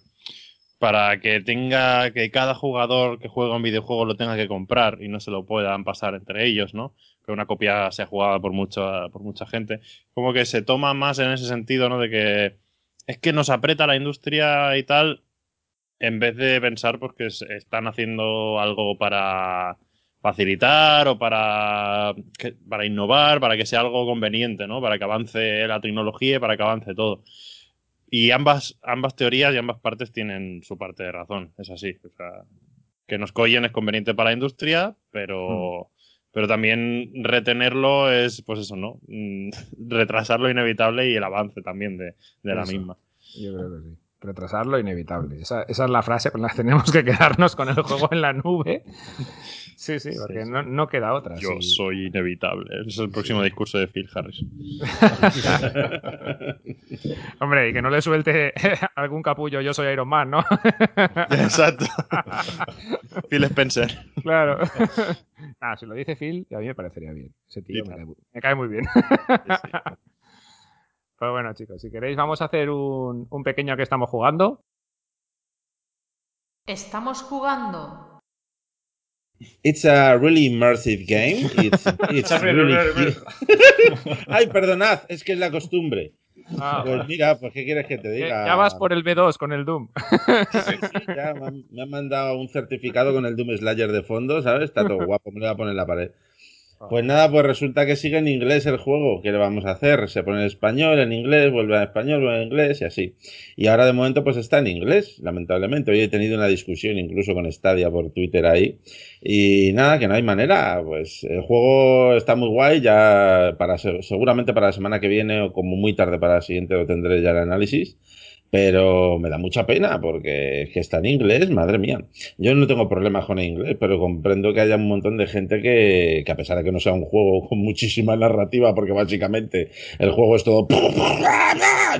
para que tenga, que cada jugador que juega un videojuego lo tenga que comprar y no se lo puedan pasar entre ellos, ¿no? Que una copia sea jugada por mucha, por mucha gente. Como que se toma más en ese sentido, ¿no? De que es que nos aprieta la industria y tal, en vez de pensar pues que están haciendo algo para facilitar o para, para innovar, para que sea algo conveniente, ¿no? Para que avance la tecnología para que avance todo. Y ambas, ambas teorías y ambas partes tienen su parte de razón, es así. O sea, que nos collen es conveniente para la industria, pero, pero también retenerlo es, pues eso, ¿no? Mm, Retrasar lo inevitable y el avance también de, de la misma.
Yo creo que sí. Retrasar lo inevitable. Esa, esa es la frase con la que tenemos que quedarnos con el juego en la nube. Sí, sí, porque
sí.
No, no queda otra.
Yo
sí.
soy inevitable. Ese es el próximo discurso de Phil Harris.
Hombre, y que no le suelte algún capullo, yo soy Iron Man, ¿no?
Exacto. Phil Spencer.
Claro. Ah, si lo dice Phil, a mí me parecería bien. Ese tío me cae, muy- me cae muy bien. Pues bueno, chicos, si queréis, vamos a hacer un, un pequeño que estamos jugando.
Estamos jugando.
It's a really immersive game. It's, it's really Ay, perdonad, es que es la costumbre.
Ah,
Pues mira, pues ¿qué quieres que te
eh,
diga?
ya vas por el B2 con el Doom.
Sí, sí, ya me han, me han mandado un certificado con el Doom Slayer de fondo, ¿sabes? Está todo guapo, me lo voy a poner en la pared. Pues nada, pues resulta que sigue en inglés el juego. ¿Qué le vamos a hacer? Se pone en español, en inglés, vuelve a español, vuelve a inglés y así. Y ahora de momento pues está en inglés, lamentablemente. Hoy he tenido una discusión incluso con Stadia por Twitter ahí. Y nada, que no hay manera. Pues el juego está muy guay. Ya para se- seguramente para la semana que viene o como muy tarde para la siguiente lo tendré ya el análisis. Pero me da mucha pena porque es que está en inglés, madre mía. Yo no tengo problemas con el inglés, pero comprendo que haya un montón de gente que, que a pesar de que no sea un juego con muchísima narrativa, porque básicamente el juego es todo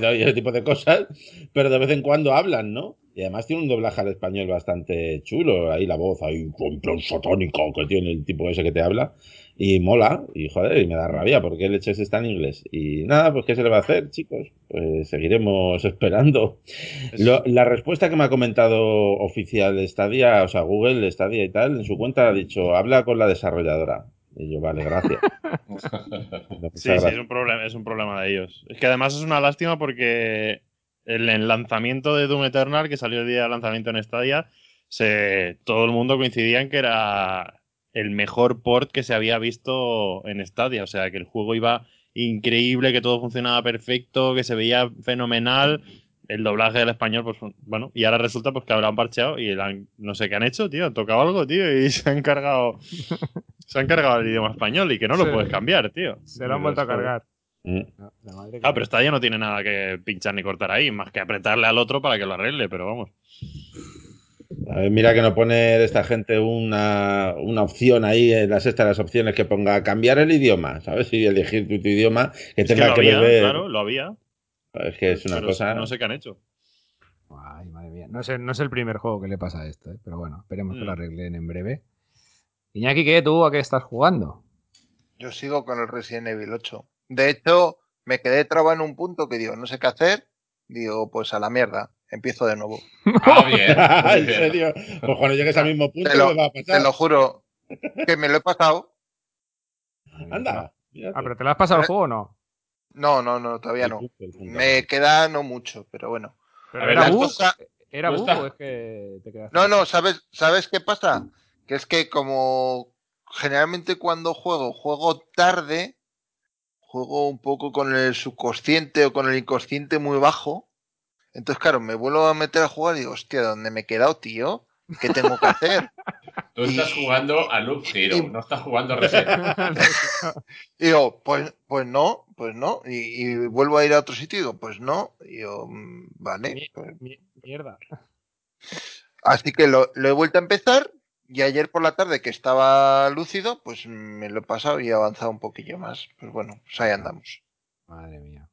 y ese tipo de cosas, pero de vez en cuando hablan, ¿no? Y además tiene un doblaje al español bastante chulo, ahí la voz, ahí un plan satánico que tiene el tipo ese que te habla. Y mola, y joder, y me da rabia porque el leches está en inglés. Y nada, pues ¿qué se le va a hacer, chicos? Pues seguiremos esperando. Lo- la respuesta que me ha comentado oficial Stadia, o sea, Google, Stadia y tal, en su cuenta ha dicho, habla con la desarrolladora. Y yo, vale, gracias.
Sí, sí, es un, problema, es un problema de ellos. Es que además es una lástima porque el, el lanzamiento de Doom Eternal, que salió el día de lanzamiento en Stadia, se, todo el mundo coincidía en que era el mejor port que se había visto en Stadia. O sea, que el juego iba increíble, que todo funcionaba perfecto, que se veía fenomenal. El doblaje del español, pues bueno, y ahora resulta pues que habrán parcheado y han- no sé qué han hecho, tío, han tocado algo, tío, y se han cargado se han cargado el idioma español y que no lo puedes cambiar, tío.
Se lo han vuelto a cargar.
Mm.
No, la madre que-
Ah, pero Stadia no tiene nada que pinchar ni cortar ahí, más que apretarle al otro para que lo arregle, pero vamos.
A ver, mira que no pone esta gente una, una opción ahí en las estas las opciones que ponga cambiar el idioma, ¿sabes? Y elegir tu, tu idioma que
Es que
tenga
lo
que,
había,
beber.
claro, lo había.
Es que es una
pero
cosa.
No sé qué han hecho.
Ay, madre mía. No es, no es el primer juego que le pasa a esto, ¿eh? pero bueno, esperemos que
Mm.
lo arreglen en breve. Iñaki, ¿qué? ¿Tú a qué estás jugando?
Yo sigo con el Resident Evil 8. De hecho, me quedé trabado en un punto que digo, no sé qué hacer. Digo, pues a la mierda. Empiezo de nuevo.
Ah, bien.
¿En
bien.
serio? Pues cuando llegues al mismo punto,
Te lo,
¿qué va a pasar?
te lo juro. Que me lo he pasado.
Anda. mírate.
Ah, pero ¿te lo has pasado el juego o no?
No, no, no, todavía no. Me queda no mucho, pero bueno.
¿Pero
ver,
¿Era bug?
cosa-
¿Era bug o es que te quedaste?
No, no, ¿sabes, ¿sabes qué pasa? Que es que como generalmente cuando juego, juego tarde, juego un poco con el subconsciente o con el inconsciente muy bajo. Entonces, claro, me vuelvo a meter a jugar y digo, hostia, ¿dónde me he quedado, tío? ¿Qué tengo que hacer?
Tú estás
Y-
jugando a Loop Hero,
y-
no estás jugando a Resident.
Y digo, pues, pues no, pues no. Y, y vuelvo a ir a otro sitio y digo, pues no. Y digo, mm, vale. pues-
Mi- Mierda.
Así que lo, lo he vuelto a empezar y ayer por la tarde que estaba lúcido, pues me lo he pasado y he avanzado un poquillo más. Pues bueno, pues ahí andamos.
Madre mía.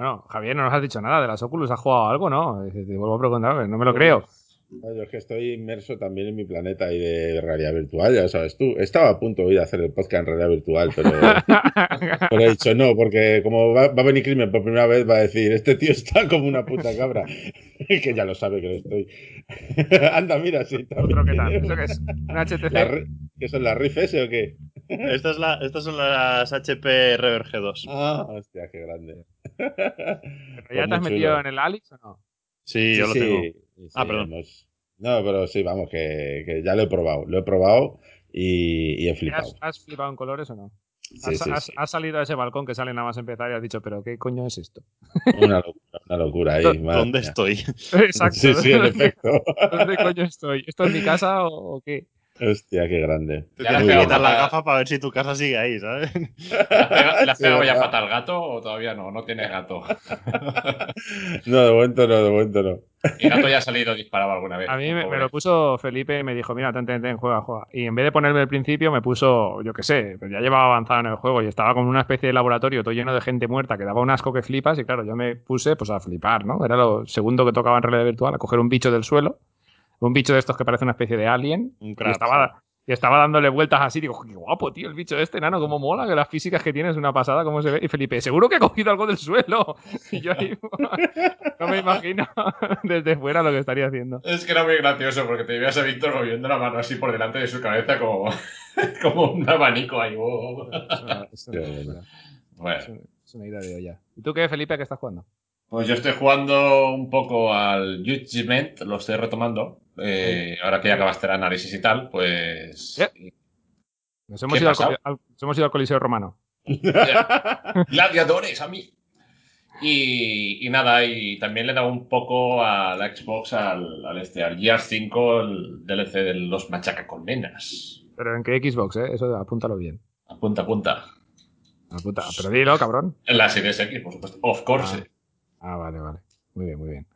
Bueno, Javier, no nos has dicho nada de las Oculus. ¿Has jugado algo, no? Te vuelvo a preguntar, no me lo creo.
No, yo es que estoy inmerso también en mi planeta ahí de realidad virtual, ya sabes tú. Estaba a punto hoy de hacer el podcast en realidad virtual, pero, pero he dicho no, porque como va, va a venir Crimen por primera vez, va a decir, este tío está como una puta cabra. que ya lo sabe que lo estoy. Anda, mira, sí. también
Otro que tal. ¿Eso qué es? ¿Un
La
HTC?
¿Qué son las RIF ese o qué?
Esta es la, estas son las HP Rever G2.
Ah, hostia, qué grande.
¿Pero ¿Ya
Pues
te has metido
chulo.
en el Alix o no?
Sí, yo lo tengo.
sí,
Ah, perdón.
No, pero sí, vamos, que, que ya lo he probado. Lo he probado y, y he flipado.
¿Has, has flipado en colores o no?
Sí,
has,
sí,
has-
sí.
has salido a ese balcón que sale nada más empezar y has dicho, pero ¿qué coño es esto?
Una locura, una locura ahí. madre
¿Dónde
mía.
estoy?
Exacto.
Sí, sí, en efecto.
¿Dónde coño estoy? ¿Esto es mi casa o, o qué?
Hostia, qué grande.
Te tienes que quitar la gafa para ver si tu casa sigue ahí, ¿sabes?
¿Le has pegado- ya pata al gato o todavía no? No tiene gato.
No, de momento no, de momento no.
Y gato ya ha salido disparado alguna vez.
A mí me, lo puso Felipe y me dijo, mira, ten, ten, ten, juega, juega. Y en vez de ponerme el principio, me puso, yo qué sé, pues ya llevaba avanzado en el juego y estaba como en una especie de laboratorio todo lleno de gente muerta que daba un asco que flipas y claro, yo me puse pues a flipar, ¿no? Era lo segundo que tocaba en realidad virtual, a coger un bicho del suelo, un bicho de estos que parece una especie de alien
Un
y estaba, y estaba dándole vueltas así, digo, qué guapo, tío, el bicho este, nano, cómo mola, que las físicas que tiene es una pasada, cómo se ve. Y Felipe, seguro que ha cogido algo del suelo. Y yo ahí, no me imagino desde fuera lo que estaría haciendo.
Es que era muy gracioso porque te veías a Víctor moviendo la mano así por delante de su cabeza como, como un abanico ahí. oh.
Es una- es.
Bueno,
una idea de olla. ¿Y tú qué, Felipe, qué estás jugando?
Pues yo estoy jugando un poco al Judgment, lo estoy retomando. Eh, ahora que ya acabaste el análisis y tal, pues.
Nos hemos,
¿Qué
ido al,
pasa?
coli- al- nos hemos ido al Coliseo Romano.
Gladiadores, a mí. Y, y nada, y también le he dado un poco a la Xbox, al, al este, al Gears 5, el DLC de los machacacolmenas.
Pero en qué Xbox, ¿eh? Eso apúntalo bien.
Apunta, apunta.
Apunta. Pero dilo, cabrón.
En la Series X, por supuesto. Of course.
Ah, vale, vale. Muy bien, muy bien.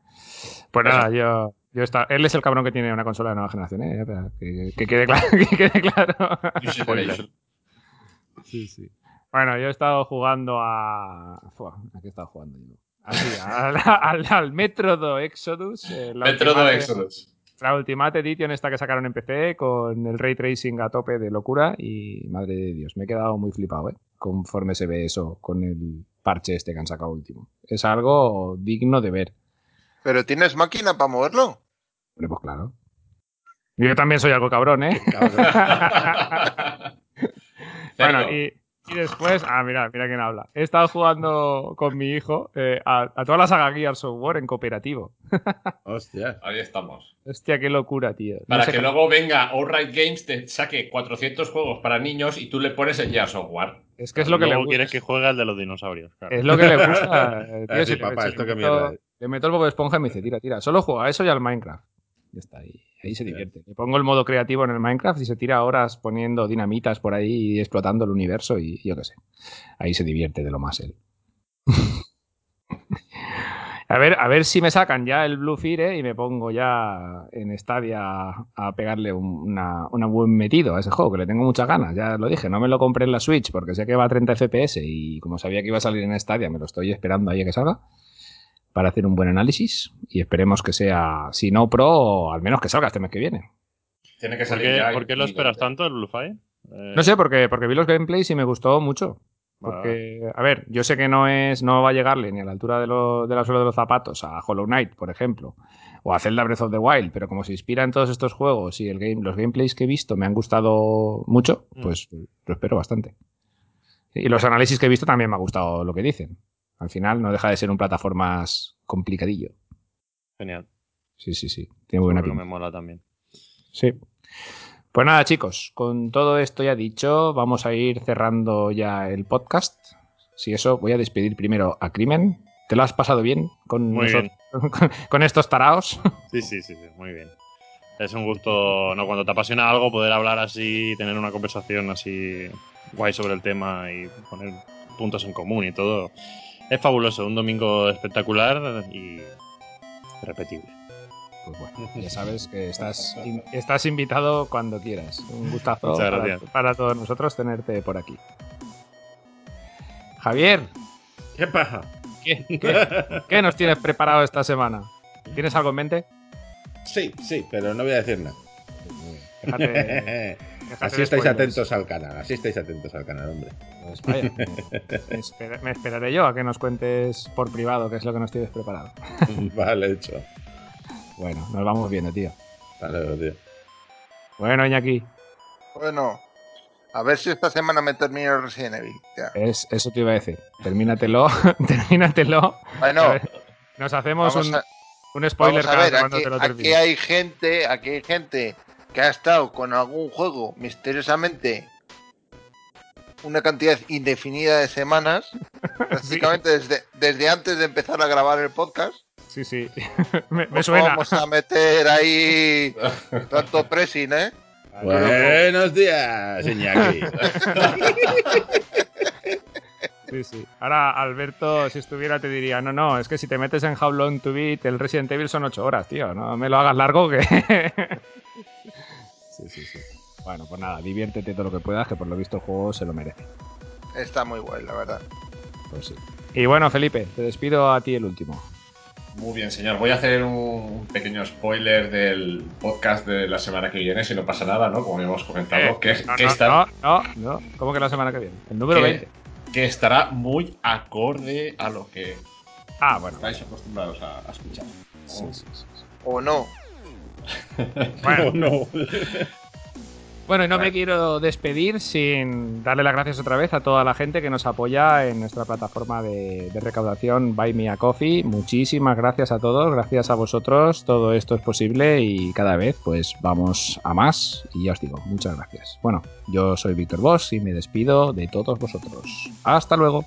Pues nada, yo, yo está, él es el cabrón que tiene una consola de nueva generación, ¿eh? Que, que quede claro. Que quede claro. Sí, sí. Bueno, yo he estado jugando a. Fua, ¿A qué he estado jugando yo? Así, al, al, al Metro do Exodus. eh, Ultimate-
Exodus.
La Ultimate Edition esta que sacaron en PC con el ray tracing a tope de locura y madre de Dios, me he quedado muy flipado, ¿eh? Conforme se ve eso con el parche este que han sacado último. Es algo digno de ver.
¿Pero tienes máquina para moverlo?
Hombre, pues claro. Yo también soy algo cabrón, ¿eh? Bueno, y, y después, ah, mira, mira quién habla. He estado jugando con mi hijo eh, a, a toda la saga Gears of War en cooperativo.
Hostia.
Ahí estamos.
Hostia, qué locura, tío. No
Para
sé
que
qué-
luego venga Alright Games, te saque 400 juegos para niños y tú le pones el Gears of War.
Es que es lo que le
Luego
gusta.
quieres que juegue al de los dinosaurios. claro.
Es lo que le gusta. tío, si
sí,
le-
papá, esto
le
qué
meto-
mierda.
Le meto el Bob Esponja y me dice, tira, tira. Solo juega a eso y al Minecraft. Ya está ahí. Ahí se divierte. Le pongo el modo creativo en el Minecraft y se tira horas poniendo dinamitas por ahí y explotando el universo y yo qué sé. Ahí se divierte de lo más él. A ver, a ver si me sacan ya el Blue Fire y me pongo ya en Stadia a pegarle un una, una buen metido a ese juego, que le tengo muchas ganas. Ya lo dije, no me lo compré en la Switch porque sé que va a 30 FPS y como sabía que iba a salir en Stadia, me lo estoy esperando ahí a que salga para hacer un buen análisis y esperemos que sea, si no pro, al menos que salga este mes que viene.
Tiene que
¿Por
salir
qué,
ya.
por qué lo esperas tanto el Blue Fire? Eh,
No sé, porque, porque vi los gameplays y me gustó mucho.
vale,
Porque, a ver, yo sé que no es, no va a llegarle ni a la altura de, lo- de la suela de los zapatos a Hollow Knight, por ejemplo, o a Zelda Breath of the Wild, pero como se inspira en todos estos juegos y el game, los gameplays que he visto me han gustado mucho,
Mm.
pues lo espero bastante. Y los análisis que he visto también me ha gustado lo que dicen. Al final no deja de ser un plataformas complicadillo.
Genial.
Sí, sí, sí. Tiene buena pinta.
me mola también.
Sí. Pues nada, chicos, con todo esto ya dicho, vamos a ir cerrando ya el podcast. Si eso, voy a despedir primero a Crimen. ¿Te lo has pasado bien con,
Muy
nosotros- con, con estos taraos?
Sí, sí, sí, sí, muy bien. Es un gusto, ¿no? Cuando te apasiona algo, poder hablar así, tener una conversación así guay sobre el tema y poner puntos en común y todo. Es fabuloso, un domingo espectacular y repetible.
Pues bueno, ya sabes que estás, in- estás invitado cuando quieras. Un gustazo para, todos nosotros tenerte por aquí. Javier,
¿Qué pasa?
¿qué, qué- qué nos tienes preparado esta semana? ¿Tienes algo en mente?
Sí, sí, pero no voy a decir nada.
Déjate
Así estáis
spoilers.
atentos al canal, así estáis atentos al canal, hombre.
Pues vaya, me, me espera- me esperaré yo a que nos cuentes por privado qué es lo que nos tienes preparado.
vale, hecho.
Bueno, nos vamos viendo, tío.
Hasta luego, tío.
Bueno, Iñaki,
Bueno, a ver si esta semana me termino Resident Evil. ya.
es, eso te iba a decir. Termínatelo, termínatelo.
Bueno,
ver, Nos hacemos un,
a,
un spoiler
vamos a ver,
cada cuando
aquí,
te lo
aquí
termines.
hay gente, aquí hay gente que ha estado con algún juego misteriosamente una cantidad indefinida de semanas, prácticamente desde, desde antes de empezar a grabar el podcast.
Sí, sí. me, me suena.
Vamos a meter ahí tanto pressing, ¿eh?
Buenos días, Iñaki.
Sí, sí. Ahora, Alberto, si estuviera, te diría: No, no, es que si te metes en How Long to Beat, el Resident Evil son 8 horas, tío. No me lo hagas largo que. sí, sí, sí. Bueno, pues nada, diviértete todo lo que puedas, que por lo visto el juego se lo merece.
Está muy guay, la verdad.
Pues sí. Y bueno, Felipe, te despido a ti el último.
Muy bien, señor. Voy a hacer un pequeño spoiler del podcast de la semana que viene, si no pasa nada, ¿no? Como hemos comentado.
Eh,
que,
no,
que
no,
está-
no, no, no. ¿Cómo que la semana que viene? El número
que-
20.
Que estará muy acorde a lo que
Ah, bueno.
estáis acostumbrados a, a escuchar.
Sí, sí, sí, sí.
O no.
Bueno,
no.
Bueno, y no me quiero despedir sin darle las gracias otra vez a toda la gente que nos apoya en nuestra plataforma de, de recaudación Buy Me a Coffee. Muchísimas gracias a todos, gracias a vosotros. Todo esto es posible y cada vez pues vamos a más. Y ya os digo, muchas gracias. Bueno, yo soy Víctor Boss y me despido de todos vosotros. Hasta luego.